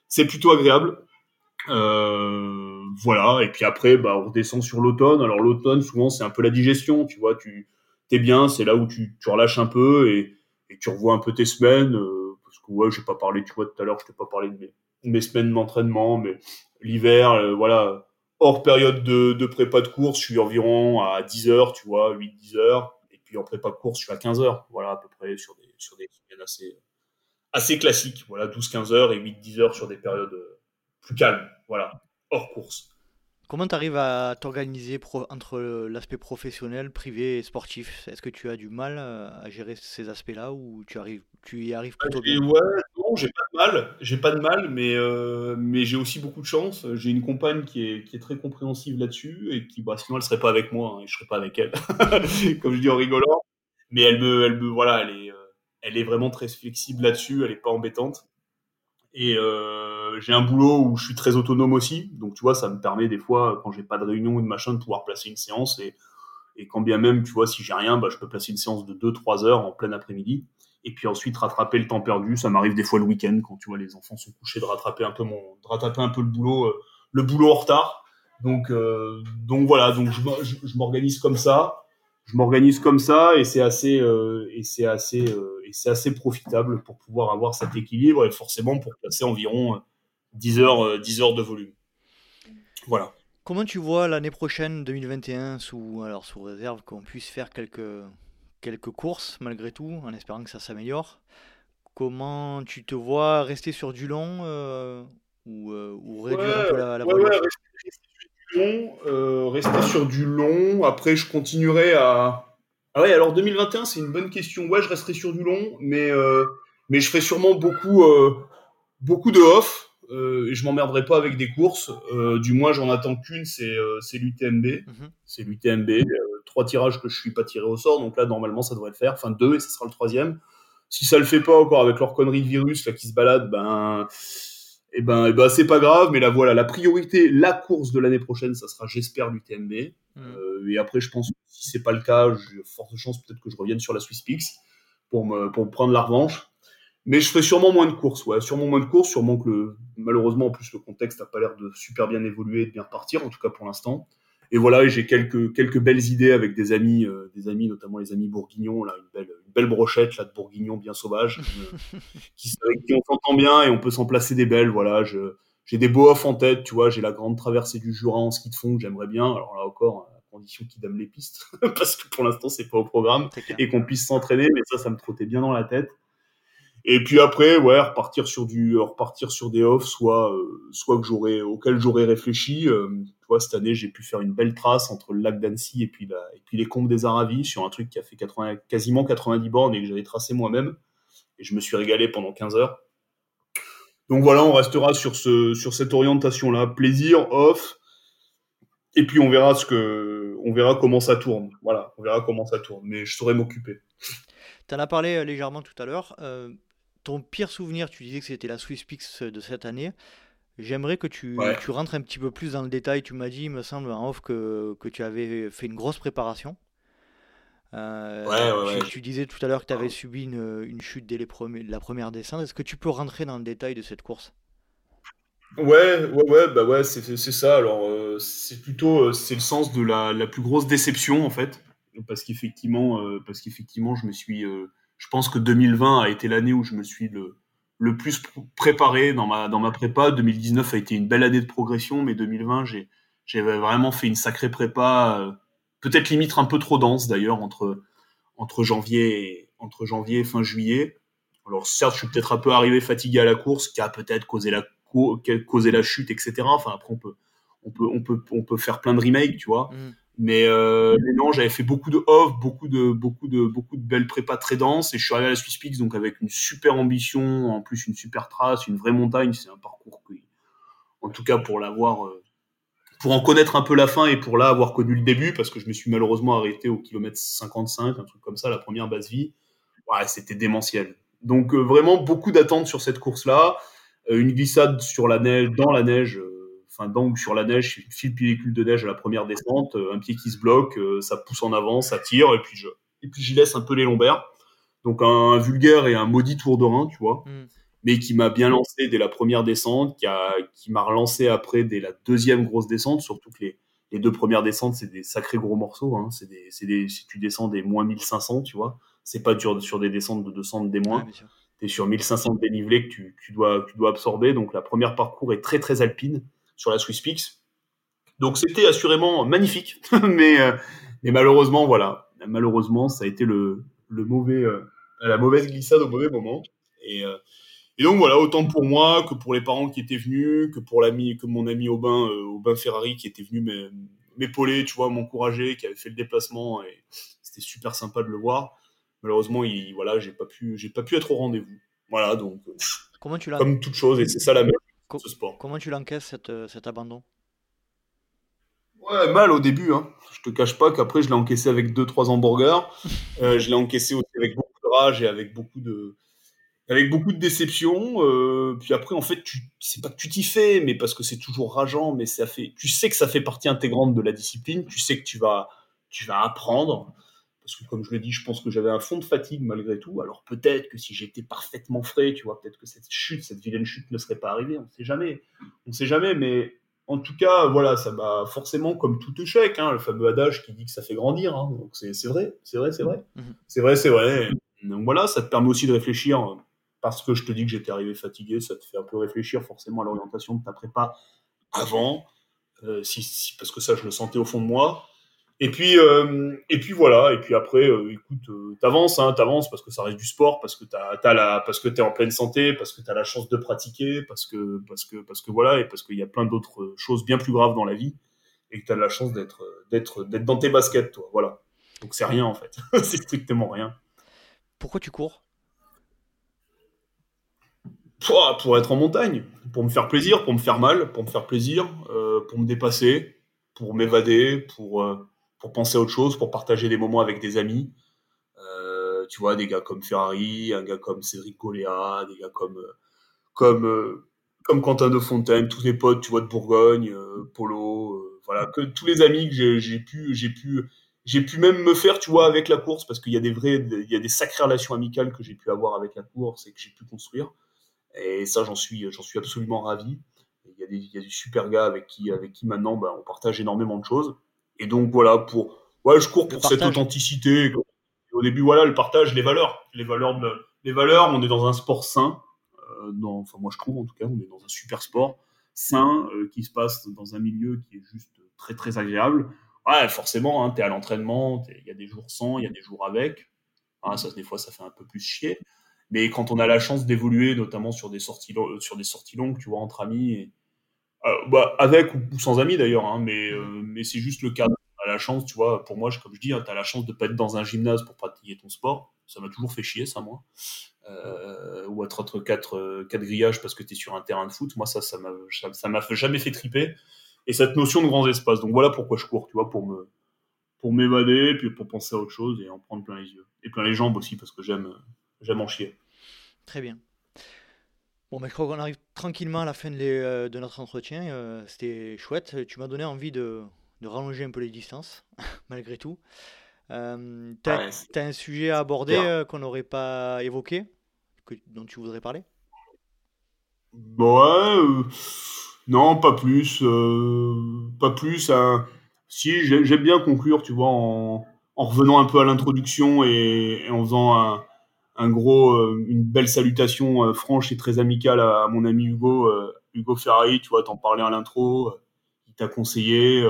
Speaker 1: c'est plutôt agréable. Euh, voilà, et puis après, bah, on redescend sur l'automne. Alors l'automne, souvent, c'est un peu la digestion, tu vois, tu es bien, c'est là où tu, tu relâches un peu et, et tu revois un peu tes semaines. Euh, parce que ouais, j'ai pas parlé, tu vois, tout à l'heure, je t'ai pas parlé de mes, mes semaines d'entraînement, mais l'hiver, euh, voilà, hors période de, de, prépa de course, je suis environ à 10 heures, tu vois, 8-10 heures en prépa course, je suis à 15 heures, voilà, à peu près, sur des, sur des semaines assez, assez classiques, voilà, 12-15 heures et 8-10 heures sur des périodes euh, plus calmes, voilà, hors course.
Speaker 2: Comment tu arrives à t'organiser entre l'aspect professionnel, privé et sportif? Est-ce que tu as du mal euh, à gérer ces aspects-là ou tu, arrives, tu y arrives plutôt bien?
Speaker 1: Ouais, j'ai pas de mal, j'ai pas de mal, mais, euh, mais j'ai aussi beaucoup de chance. J'ai une compagne qui est, qui est très compréhensive là-dessus et qui, bah, sinon, elle serait pas avec moi hein, et je serais pas avec elle, comme je dis en rigolant. Mais elle me, elle me, voilà, elle est, euh, elle est vraiment très flexible là-dessus, elle est pas embêtante. Et euh, j'ai un boulot où je suis très autonome aussi. Donc, tu vois, ça me permet des fois, quand j'ai pas de réunion ou de machin, de pouvoir placer une séance. Et Et quand bien même, tu vois, si j'ai rien, bah, je peux placer une séance de 2-3 heures en plein après-midi. Et puis ensuite rattraper le temps perdu. Ça m'arrive des fois le week-end quand tu vois les enfants sont couchés de rattraper un peu mon, de rattraper un peu le boulot, euh, le boulot en retard. Donc, euh, donc voilà. Donc je, m'organise comme ça. Je m'organise comme ça et c'est assez euh, et c'est assez et c'est assez profitable pour pouvoir avoir cet équilibre et forcément pour placer environ 10 heures 10 heures de volume. Voilà.
Speaker 2: Comment tu vois l'année prochaine, 2021, sous, alors sous réserve qu'on puisse faire quelques, quelques courses malgré tout, en espérant que ça s'améliore Comment tu te vois rester sur du long euh, ou, euh, ou, réduire un peu la, la
Speaker 1: ouais, rester, sur du long, euh, rester sur du long. Après, je continuerai à. Ah ouais, alors 2021, c'est une bonne question. Ouais, je resterai sur du long, mais, mais je ferai sûrement beaucoup, beaucoup de off. Euh, et je m'emmerderai pas avec des courses. Euh, du moins, j'en attends qu'une, c'est euh, l'UTMB. Mhm. C'est l'UTMB. Trois tirages que je suis pas tiré au sort, donc là, normalement, ça devrait le faire. Enfin, deux, et ce sera le troisième. Si ça le fait pas encore avec leur connerie de virus là, qui se balade, ben, et eh ben, et eh ben c'est pas grave. Mais là, voilà, la priorité, la course de l'année prochaine, ça sera, j'espère, l'UTMB. Mhm. et après, je pense que si c'est pas le cas, j'ai forte chance peut-être que je revienne sur la Swiss pour me, pour me prendre la revanche. Mais je ferai sûrement moins de courses, ouais, sûrement moins de courses, sûrement que le, malheureusement en plus le contexte n'a pas l'air de super bien évoluer et de bien repartir, en tout cas pour l'instant. Et voilà, j'ai quelques quelques belles idées avec des amis, euh, des amis notamment les amis bourguignons, là, une belle une belle brochette là de bourguignon bien sauvage, euh, qui avec qui on s'entend bien et on peut s'en placer des belles. Voilà, je j'ai des beaux off en tête, tu vois, j'ai la grande traversée du Jura en ski de fond que j'aimerais bien. Alors là encore, à condition qu'ils donnent les pistes, parce que pour l'instant c'est pas au programme et qu'on puisse s'entraîner, mais ça, ça me trottait bien dans la tête. Et puis après, ouais, repartir sur du, repartir sur des offs, soit, euh, soit que j'aurais, auquel j'aurais réfléchi. Euh, cette année, j'ai pu faire une belle trace entre le lac d'Annecy et puis et puis les combes des Aravis sur un truc qui a fait 80, quasiment 90 bornes et que j'avais tracé moi-même. Et je me suis régalé pendant 15 heures. Donc voilà, on restera sur ce, sur cette orientation-là. Plaisir, off. Et puis on verra ce que, on verra comment ça tourne. Voilà, on verra comment ça tourne. Mais je saurais m'occuper.
Speaker 2: Tu en as parlé euh, légèrement tout à l'heure ton pire souvenir, tu disais que c'était la Swiss Pix de cette année. J'aimerais que tu, tu, rentres un petit peu plus dans le détail. Tu m'as dit, il me semble, en off, que, que tu avais fait une grosse préparation.
Speaker 1: Euh, ouais,
Speaker 2: tu, tu, disais tout à l'heure que tu avais subi une, une, chute dès les premiers, la première descente. Est-ce que tu peux rentrer dans le détail de cette course?
Speaker 1: Ouais, ouais, ouais, bah ouais, c'est ça. Alors, euh, c'est plutôt, euh, c'est le sens de la, la, plus grosse déception en fait, parce qu'effectivement, parce qu'effectivement, je me suis, je pense que 2020 a été l'année où je me suis le, le plus préparé dans ma, dans ma prépa. 2019 a été une belle année de progression, mais 2020, j'ai, j'ai vraiment fait une sacrée prépa, euh, peut-être limite un peu trop dense d'ailleurs, entre, entre, janvier et, entre janvier fin juillet. Alors certes, je suis peut-être un peu arrivé fatigué à la course, qui a peut-être causé la, causé la chute, etc. Enfin, après, on peut, on peut, on peut, on peut faire plein de remakes, tu vois. Mm. Euh, mais, non, j'avais fait beaucoup de off, beaucoup de, beaucoup de, beaucoup de belles prépas très denses, et je suis arrivé à la Swiss Peaks donc avec une super ambition, en plus une super trace, une vraie montagne. C'est un parcours que, en tout cas pour l'avoir, euh, pour en connaître un peu la fin et pour là avoir connu le début, parce que je me suis malheureusement arrêté au kilomètre 55, un truc comme ça, la première base vie. C'était démentiel. Donc euh, vraiment beaucoup d'attentes sur cette course-là, une glissade sur la neige, dans la neige enfin donc sur la neige, une file pellicule de neige à la première descente, euh, un pied qui se bloque, euh, ça pousse en avant, ça tire, et puis je, et puis j'y laisse un peu les lombaires. Donc un, vulgaire et un maudit tour de rein, tu vois, mm. mais qui m'a bien lancé dès la première descente, qui a, qui m'a relancé après dès la deuxième grosse descente, surtout que les, les deux premières descentes, c'est des sacrés gros morceaux, hein. c'est des, c'est des, si tu descends des moins 1500, tu vois, c'est pas dur sur des descentes de 200 des moins. tu es sur 1500 dénivelés que tu, tu, dois, tu dois absorber. Donc la première parcours est très très alpine sur la Swiss Peaks. Donc c'était assurément magnifique, mais, euh, mais malheureusement, voilà, malheureusement, ça a été le, le mauvais, euh, la mauvaise glissade au mauvais moment. Et, euh, et, donc voilà, autant pour moi que pour les parents qui étaient venus, que pour l'ami, que mon ami Aubin, Aubin Ferrari qui était venu m'épauler, tu vois, m'encourager, qui avait fait le déplacement et c'était super sympa de le voir. Malheureusement, il, voilà, j'ai pas pu, j'ai pas pu être au rendez-vous. Voilà, donc
Speaker 2: Comment tu l'as
Speaker 1: comme toute chose, et c'est ça la même
Speaker 2: Comment tu l'encaisses euh, cet abandon?
Speaker 1: Ouais, mal au début. Hein. Je te cache pas qu'après, je l'ai encaissé avec 2-3 hamburgers. Euh, je l'ai encaissé aussi avec beaucoup de rage et avec beaucoup de, avec beaucoup de déception. Euh, puis après, en fait, tu, c'est pas que tu t'y fais, mais parce que c'est toujours rageant, mais ça fait, tu sais que ça fait partie intégrante de la discipline. Tu sais que tu vas, tu vas apprendre. Parce que comme je le dis, je pense que j'avais un fond de fatigue malgré tout. Alors peut-être que si j'étais parfaitement frais, tu vois, peut-être que cette chute, cette vilaine chute ne serait pas arrivée. On ne sait jamais. On ne sait jamais, mais en tout cas, voilà, ça m'a forcément, comme tout échec, hein, le fameux adage qui dit que ça fait grandir. Hein. donc c'est vrai, c'est vrai, c'est vrai. Mhm. C'est vrai, c'est vrai. Donc voilà, ça te permet aussi de réfléchir. Parce que je te dis que j'étais arrivé fatigué, ça te fait un peu réfléchir forcément à l'orientation de ta prépa avant. Euh, si, parce que ça, je le sentais au fond de moi. Et puis, euh, et puis voilà. Et puis après, euh, écoute, t'avances, hein, t'avances parce que ça reste du sport, parce que t'as, as la, parce que t'es en pleine santé, parce que t'as la chance de pratiquer, parce que, parce que, parce que voilà, et parce qu'il y a plein d'autres choses bien plus graves dans la vie, et que t'as de la chance d'être, d'être, d'être dans tes baskets, toi. Voilà. Donc c'est rien en fait. c'est strictement rien.
Speaker 2: Pourquoi tu cours?
Speaker 1: Pour être en montagne, pour me faire plaisir, pour me faire mal, pour me faire plaisir, euh, pour me dépasser, pour m'évader, pour, euh, pour penser à autre chose, pour partager des moments avec des amis. Euh, tu vois, des gars comme Ferrari, un gars comme Cédric Goléa, des gars comme, comme, comme Quentin de Fontaine, tous les potes, tu vois, de Bourgogne, Polo, voilà, que tous les amis que j'ai pu, j'ai pu, j'ai pu même me faire, tu vois, avec la course, parce qu'il y a des vrais, il y a des sacrées relations amicales que j'ai pu avoir avec la course et que j'ai pu construire. Et ça, j'en suis, j'en suis absolument ravi. Il y, a des, il y a super gars avec qui, avec qui maintenant, bah, on partage énormément de choses. Et donc voilà, pour, ouais, je cours pour cette authenticité. au début, voilà, le partage, les valeurs, les valeurs, de, les valeurs. On est dans un sport sain. Euh, dans, enfin, moi, je trouve en tout cas, on est dans un super sport sain euh, qui se passe dans un milieu qui est juste très très agréable. Ouais, forcément, hein, tu es à l'entraînement, il y a des jours sans, il y a des jours avec. Ah, ça, des fois, ça fait un peu plus chier. Mais quand on a la chance d'évoluer, notamment sur des sorties, euh, sur des sorties longues, tu vois, entre amis, et, bah, avec ou, sans amis d'ailleurs, hein, mais, euh, mais c'est juste le cas. Tu la chance, tu vois, pour moi, comme je dis, hein, tu as la chance de pas être dans un gymnase pour pratiquer ton sport. Ça m'a toujours fait chier, ça, moi. ou être entre quatre, quatre grillages parce que tu es sur un terrain de foot. Moi, ça, ça m'a, ça, m'a jamais fait triper. Et cette notion de grands espaces. Donc voilà pourquoi je cours, tu vois, pour me, pour m'évader, puis pour penser à autre chose et en prendre plein les yeux. Et plein les jambes aussi, parce que j'aime, j'aime en chier.
Speaker 2: Très bien. Bon, mais je crois qu'on arrive tranquillement à la fin de, euh, notre entretien. Euh, c'était chouette. Tu m'as donné envie de, rallonger un peu les distances, malgré tout. Euh, tu as, un sujet à aborder qu'on n'aurait pas évoqué, que, dont tu voudrais parler?
Speaker 1: Ouais, non, pas plus. pas plus. Hein. Si, j'aime bien conclure, tu vois, en, revenant un peu à l'introduction et, en faisant un un gros, euh, une belle salutation euh, franche et très amicale à, mon ami Hugo, euh, Hugo Ferrari. Tu vois, t'en parlais à l'intro, il t'a conseillé.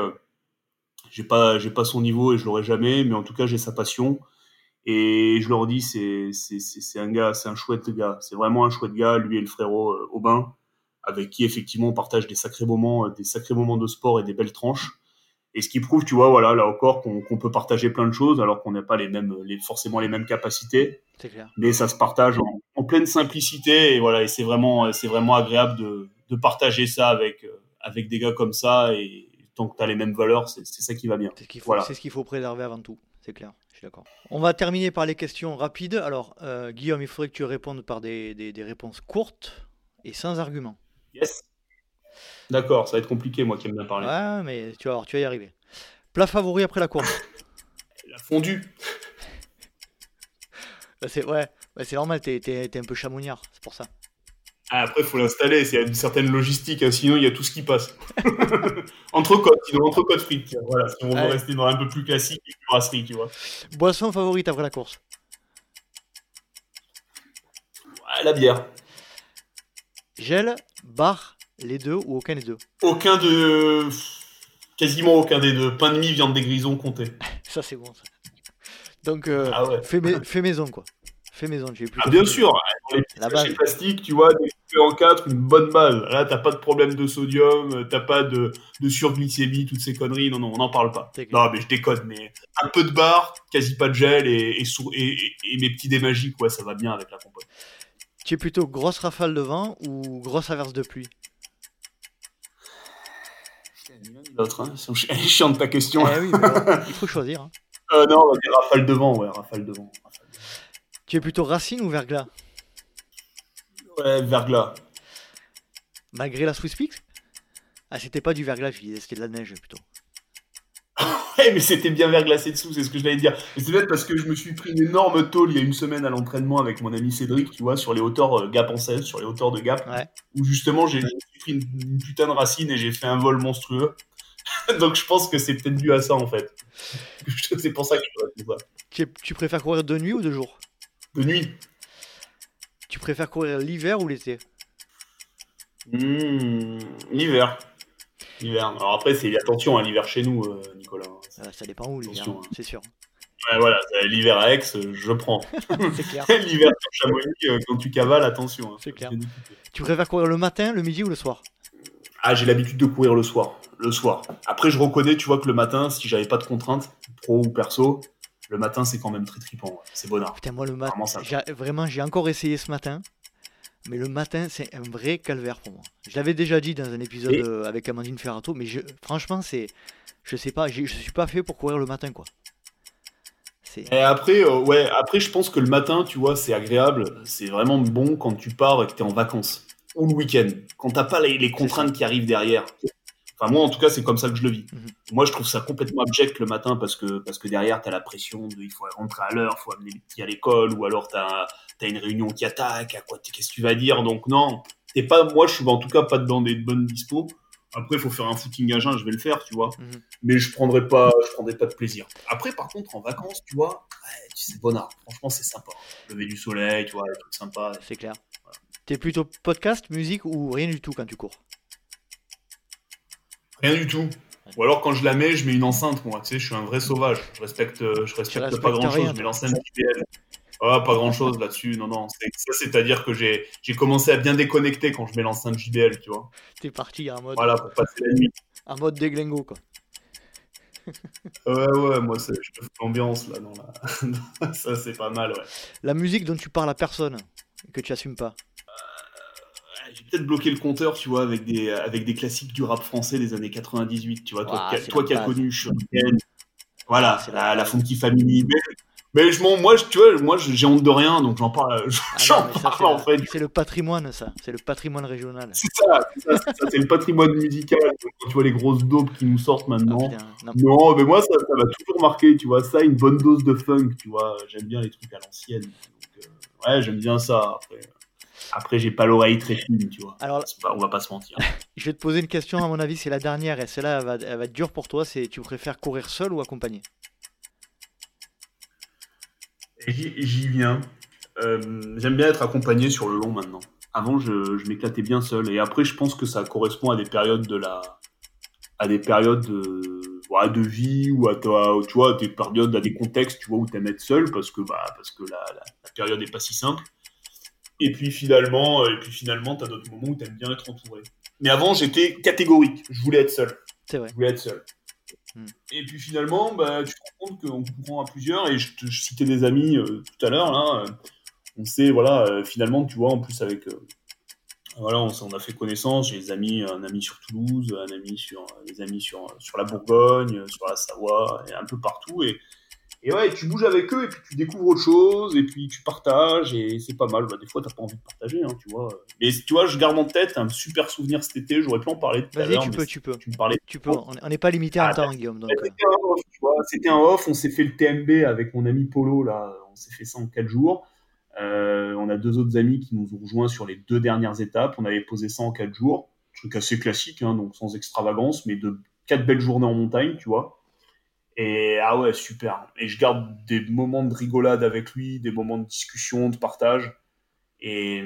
Speaker 1: j'ai pas, pas son niveau et je l'aurai jamais, mais en tout cas, j'ai sa passion. Et je leur dis, c'est un gars, c'est un chouette gars. C'est vraiment un chouette gars, lui et le frérot Aubin, avec qui effectivement on partage des sacrés moments, des sacrés moments de sport et des belles tranches. Et ce qui prouve, tu vois, voilà, là encore, qu'on peut partager plein de choses alors qu'on n'a pas les mêmes, les, forcément les mêmes capacités. Clair. Mais ça se partage en, pleine simplicité et voilà, et c'est vraiment, c'est vraiment agréable de, de, partager ça avec, euh, avec des gars comme ça et tant que tu as les mêmes valeurs, c'est ça qui va bien.
Speaker 2: C'est ce qu'il faut, ce qu'il faut préserver avant tout, c'est clair. Je suis d'accord. On va terminer par les questions rapides. Alors, euh, Guillaume, il faudrait que tu répondes par des, des, des réponses courtes et sans arguments.
Speaker 1: Yes. D'accord, ça va être compliqué, moi qui aime bien parler.
Speaker 2: Ouais, mais tu vas, tu vas y arriver. Plat favori après la course
Speaker 1: La fondue.
Speaker 2: Bah, c'est ouais, bah, c'est normal, t'es, es, un peu chamoniard, c'est pour ça.
Speaker 1: Ah, après, il faut l'installer, c'est une certaine logistique, hein, sinon il y a tout ce qui passe. entrecôte, sinon entrecôte frites, voilà, si on veut rester dans un peu plus classique, brasserie, tu vois.
Speaker 2: Boisson favorite après la course
Speaker 1: La bière.
Speaker 2: Gel, bar, les deux ou aucun des deux
Speaker 1: Aucun de. Quasiment aucun des deux. Pain de mie, viande des grisons, compté.
Speaker 2: ça, c'est bon, ça. Donc, euh, ah fais, maison, quoi. Fais maison,
Speaker 1: j'ai plus. Ah, bien sûr, dans les la base. plastique, tu vois, des en 4, une bonne base. Là, t'as pas de problème de sodium, t'as pas de, de, surglycémie, toutes ces conneries. Non, non, on n'en parle pas. Non, mais je déconne, mais un peu de bar, quasi pas de gel et, et, et, mes petits dés magiques, ouais, ça va bien avec la compote.
Speaker 2: Tu es plutôt grosse rafale de vent ou grosse averse de pluie?
Speaker 1: L'autre. Hein. Elle est chiante ta question.
Speaker 2: Eh oui, il faut choisir. Hein.
Speaker 1: Euh, non, on va dire rafale de vent, ouais, rafale de vent.
Speaker 2: Tu es plutôt racine ou verglas?
Speaker 1: Ouais, verglas.
Speaker 2: Malgré la Swiss Peaks Ah, c'était pas du verglas, c'était de la neige plutôt.
Speaker 1: mais c'était bien verglacé dessous, c'est ce que je voulais dire. C'est peut-être parce que je me suis pris une énorme tôle il y a une semaine à l'entraînement avec mon ami Cédric, tu vois, sur les hauteurs euh, Gap en 16, sur les hauteurs de Gap, où justement j'ai pris une, putain de racine et j'ai fait un vol monstrueux. Donc je pense que c'est peut-être dû à ça en fait. c'est pour ça que je ça.
Speaker 2: Tu, tu préfères courir de nuit ou de jour?
Speaker 1: De nuit.
Speaker 2: Tu préfères courir l'hiver ou l'été?
Speaker 1: Mmh, L'hiver. L'hiver. Alors après, c'est attention à hein, l'hiver chez nous, euh, Nicolas.
Speaker 2: Ah, ça dépend où l'hiver, hein. c'est sûr.
Speaker 1: Ouais, voilà, l'hiver à Aix, je prends. c'est clair. l'hiver sur Chamonix, euh, quand tu cavales, attention. Hein.
Speaker 2: c'est clair. Tu préfères courir le matin, le midi ou le soir?
Speaker 1: Ah, j'ai l'habitude de courir le soir. Le soir. Après, je reconnais, tu vois, que le matin, si j'avais pas de contraintes, pro ou perso, le matin, c'est quand même très tripant. C'est bonheur.
Speaker 2: Putain, moi, le matin, vraiment, j'ai encore essayé ce matin. Mais le matin, c'est un vrai calvaire pour moi. Je l'avais déjà dit dans un épisode euh, avec Amandine Ferrato, mais je, franchement, c'est. Je sais pas, je suis pas fait pour courir le matin, quoi.
Speaker 1: Et après, euh, ouais, après, je pense que le matin, tu vois, c'est agréable. C'est vraiment bon quand tu pars et que tu es en vacances. Ou le week-end. Quand t'as pas les, contraintes qui arrivent derrière. Enfin, moi, en tout cas, c'est comme ça que je le vis. Mhm. Moi, je trouve ça complètement abject le matin parce que, parce que derrière, tu as la pression de il faut rentrer à l'heure, il faut amener les petits à l'école, ou alors tu as, une réunion qui attaque, à quoi qu'est-ce que tu vas dire? Donc, non, t'es pas, moi, je suis en tout cas pas dans des bonnes dispos. Après, il faut faire un footing à jeun, je vais le faire, tu vois. Mhm. Mais je prendrai pas, je prendrai pas de plaisir. Après, par contre, en vacances, tu vois, c'est bonheur. Franchement, c'est sympa. Lever du soleil, tu vois, les trucs sympas.
Speaker 2: C'est clair. T'es plutôt podcast, musique ou rien du tout quand tu cours?
Speaker 1: Rien du tout. Ou alors quand je la mets, je mets une enceinte, moi. Tu sais, je suis un vrai sauvage. Je respecte, euh, je respecte pas grand chose. Je mets l'enceinte JBL. Ah, pas grand chose là-dessus. Non, non. Ça, c'est-à-dire que j'ai, j'ai commencé à bien déconnecter quand je mets l'enceinte JBL, tu vois.
Speaker 2: T'es parti en mode.
Speaker 1: Voilà, pour passer la nuit.
Speaker 2: En mode déglingo, quoi.
Speaker 1: ouais, ouais, moi, je fais l'ambiance là. Dans la... ça, c'est pas mal, ouais.
Speaker 2: La musique dont tu parles à personne, que tu assumes pas
Speaker 1: j'ai peut-être bloqué le compteur, tu vois, avec des, avec des classiques du rap français des années 98, tu vois. toi, toi qui as connu Shuriken, voilà, la, la, Funky Family. Mais, je moi, tu vois, moi, j'ai honte de rien, donc j'en parle, ah j'en parle en fait.
Speaker 2: C'est le patrimoine, ça. C'est le patrimoine régional.
Speaker 1: C'est ça, c'est le patrimoine musical. Quand tu vois les grosses dopes qui nous sortent maintenant. Ah, non, mais moi, ça, ça m'a toujours marqué, tu vois. Ça, une bonne dose de funk, tu vois. J'aime bien les trucs à l'ancienne. Ouais, j'aime bien ça. Après. Après, j'ai pas l'oreille très fine, tu vois. Alors, on va pas se mentir.
Speaker 2: je vais te poser une question, à mon avis, c'est la dernière, et celle-là, elle va, elle va être dure pour toi. C'est tu préfères courir seul ou accompagné?
Speaker 1: J'y viens. Euh, j'aime bien être accompagné sur le long maintenant. Avant, je, je m'éclatais bien seul, et après, je pense que ça correspond à des périodes de la, à des périodes de, de vie ou à toi, tu vois, des périodes, à des contextes, tu vois, où t'aimes être seul parce que, bah, parce que la, la, la période n'est pas si simple. Et puis finalement, euh, et puis finalement, t'as d'autres moments où t'aimes bien être entouré. Mais avant, j'étais catégorique. Je voulais être seul.
Speaker 2: C'est vrai.
Speaker 1: Je voulais être seul. Hmm. Et puis finalement, bah, tu te rends compte qu'on courant à plusieurs. Et je, te, citais des amis euh, tout à l'heure là. Euh, on sait, voilà, finalement, tu vois, en plus avec voilà, on, on, a fait connaissance. J'ai des amis, un ami sur Toulouse, un ami sur, des amis sur, sur la Bourgogne, sur la Savoie, et un peu partout. Et, et ouais, tu bouges avec eux et puis tu découvres autre chose et puis tu partages et c'est pas mal. Bah, des fois, t'as pas envie de partager, hein, tu vois. Mais tu vois, je garde en tête un super souvenir cet été. J'aurais pu en parler tout à l'heure.
Speaker 2: tu peux, tu peux.
Speaker 1: Tu me parlais.
Speaker 2: Tu peux. On n'est pas limité en ah, temps, Guillaume.
Speaker 1: Euh. C'était un, off. On s'est fait le TMB avec mon ami Polo là. On s'est fait ça en 4 jours. Euh, on a deux autres amis qui nous ont rejoints sur les deux dernières étapes. On avait posé ça en 4 jours. Truc assez classique, hein, donc sans extravagance, mais de quatre belles journées en montagne, tu vois. Et ah ouais, super. Et je garde des moments de rigolade avec lui, des moments de discussion, de partage. Et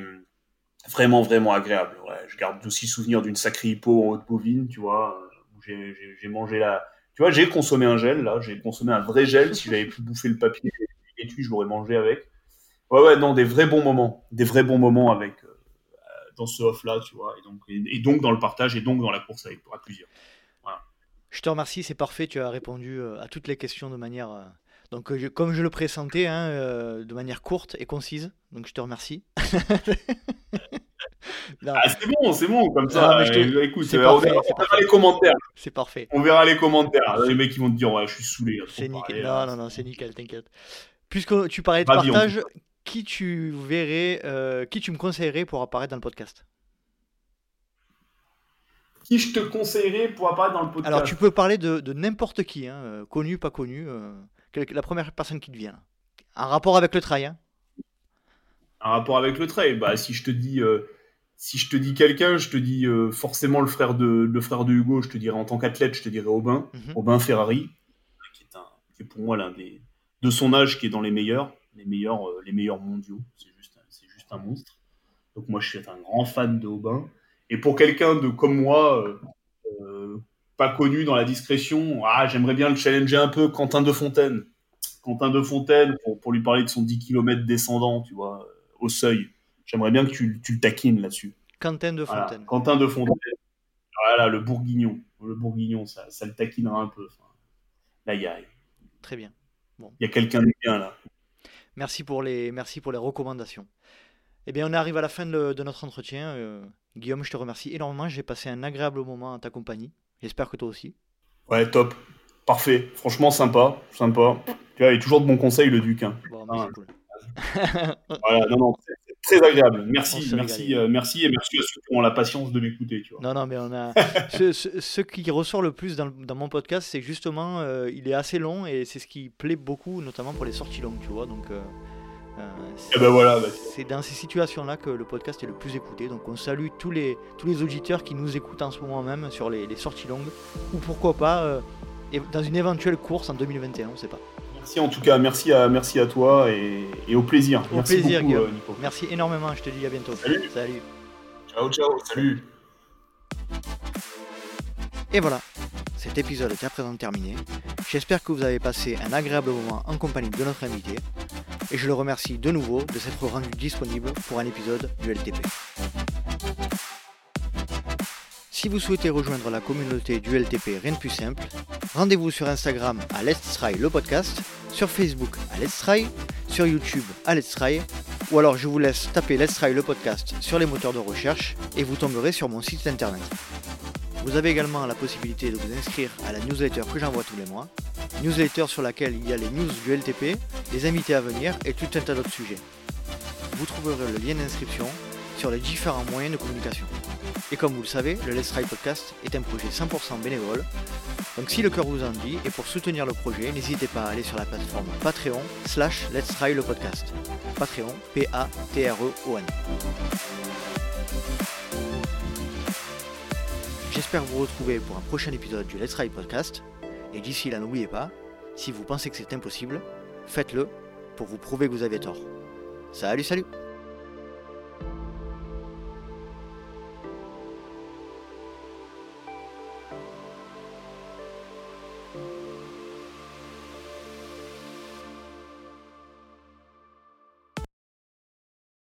Speaker 1: vraiment, vraiment agréable. Je garde aussi souvenir d'une sacrée hippo en haute bovine, tu vois, j'ai mangé la. Tu vois, j'ai consommé un gel, là. J'ai consommé un vrai gel. si j'avais pu bouffer le papier et je l'aurais mangé avec. Ouais, ouais, non, des vrais bons moments. Des vrais bons moments avec. Euh, dans ce off-là, tu vois. Et donc, et, donc dans le partage et donc dans la course avec à plusieurs.
Speaker 2: Je te remercie, c'est parfait. Tu as répondu euh, à toutes les questions de manière, euh, donc comme je le pressentais, hein, de manière courte et concise. Donc je te remercie.
Speaker 1: Ah, c'est bon, c'est bon comme ça. Écoute, on, verra, les commentaires.
Speaker 2: C'est parfait.
Speaker 1: On verra les commentaires. Les mecs qui vont te dire ouais, je suis saoulé.
Speaker 2: C'est nickel. non, non, non, c'est nickel, t'inquiète. Puisque tu parlais de partage, qui tu verrais, qui tu me conseillerais pour apparaître dans le podcast
Speaker 1: qui je te conseillerais pour apparaître dans le podcast
Speaker 2: Alors, tu peux parler de, de n'importe qui, hein, euh, connu, pas connu, euh, la première personne qui te vient. Un rapport avec le trail. Hein.
Speaker 1: Un rapport avec le trail. Bah, si je te dis, euh, si je te dis quelqu'un, je te dis euh, forcément le frère de le frère de Hugo. Je te dirais en tant qu'athlète, je te dirais Aubin,
Speaker 2: Mhm.
Speaker 1: Aubin Ferrari, qui est, un, qui est pour moi l'un des de son âge qui est dans les meilleurs, les meilleurs, euh, les meilleurs mondiaux. C'est juste, un- c'est juste un monstre. Donc moi, je suis un grand fan de Aubin. Et pour quelqu'un de comme moi, euh, euh, pas connu dans la discrétion, ah, j'aimerais bien le challenger un peu, Quentin de Fontaine. Quentin de Fontaine, pour, pour lui parler de son 10 km descendant, tu vois, au seuil. J'aimerais bien que tu, tu le taquines là-dessus.
Speaker 2: Quentin de
Speaker 1: Voilà.
Speaker 2: Fontaine.
Speaker 1: Quentin de Fontaine. Voilà, le bourguignon. Le bourguignon, ça, ça le taquinera un peu. Enfin, là, il y a,
Speaker 2: Très bien.
Speaker 1: il y a quelqu'un de bien, là.
Speaker 2: Merci pour les, merci pour les recommandations. Eh bien, on arrive à la fin de, de notre entretien. Euh, Guillaume, je te remercie énormément. J'ai passé un agréable moment en ta compagnie. J'espère que toi aussi.
Speaker 1: Ouais, top. Parfait. Franchement, sympa. Sympa. Tu vois, il a toujours de bons conseils, le Duc. hein.
Speaker 2: Bon,
Speaker 1: Ah.
Speaker 2: cool.
Speaker 1: Voilà, non, non, très agréable. Merci, merci, euh, merci, et merci à ceux qui ont la patience de m'écouter.
Speaker 2: Non, non, mais on a. ce, ce- ce qui ressort le plus dans, mon podcast, c'est justement, euh, il est assez long et c'est ce qui plaît beaucoup, notamment pour les sorties longues, tu vois. Donc, euh, euh, c'est-
Speaker 1: Et ben voilà, bah,
Speaker 2: c'est dans ces situations-là que le podcast est le plus écouté. Donc, on salue tous les, tous les auditeurs qui nous écoutent en ce moment même sur les, les sorties longues, ou pourquoi pas euh, dans une éventuelle course en 2021, on sait pas.
Speaker 1: Merci en tout cas, merci à, merci à toi et, et au plaisir.
Speaker 2: Au
Speaker 1: merci
Speaker 2: plaisir,
Speaker 1: beaucoup,
Speaker 2: Guillaume.
Speaker 1: euh, Nico.
Speaker 2: Merci énormément, je te dis à bientôt.
Speaker 1: Salut.
Speaker 2: Salut.
Speaker 1: Ciao, ciao, salut.
Speaker 2: Et voilà, cet épisode est à présent terminé. J'espère que vous avez passé un agréable moment en compagnie de notre invité. Et je le remercie de nouveau de s'être rendu disponible pour un épisode du LTP. Si vous souhaitez rejoindre la communauté du LTP, rien de plus simple, rendez-vous sur Instagram à Let's Try le podcast, sur Facebook à Let's Try, sur YouTube à Let's Try, ou alors je vous laisse taper Let's Try le podcast sur les moteurs de recherche et vous tomberez sur mon site internet. Vous avez également la possibilité de vous inscrire à la newsletter que j'envoie tous les mois. Newsletter sur laquelle il y a les news du LTP, les invités à venir et tout un tas d'autres sujets. Vous trouverez le lien d'inscription sur les différents moyens de communication. Et comme vous le savez, le Let's Try Podcast est un projet 100% bénévole. Donc si le cœur vous en dit, et pour soutenir le projet, n'hésitez pas à aller sur la plateforme Patreon slash Let's Try le podcast. Patreon, P-A-T-R-E-O-N. J'espère vous retrouver pour un prochain épisode du Let's Try Podcast. Et d'ici là, n'oubliez pas, si vous pensez que c'est impossible, faites-le pour vous prouver que vous avez tort. Salut, salut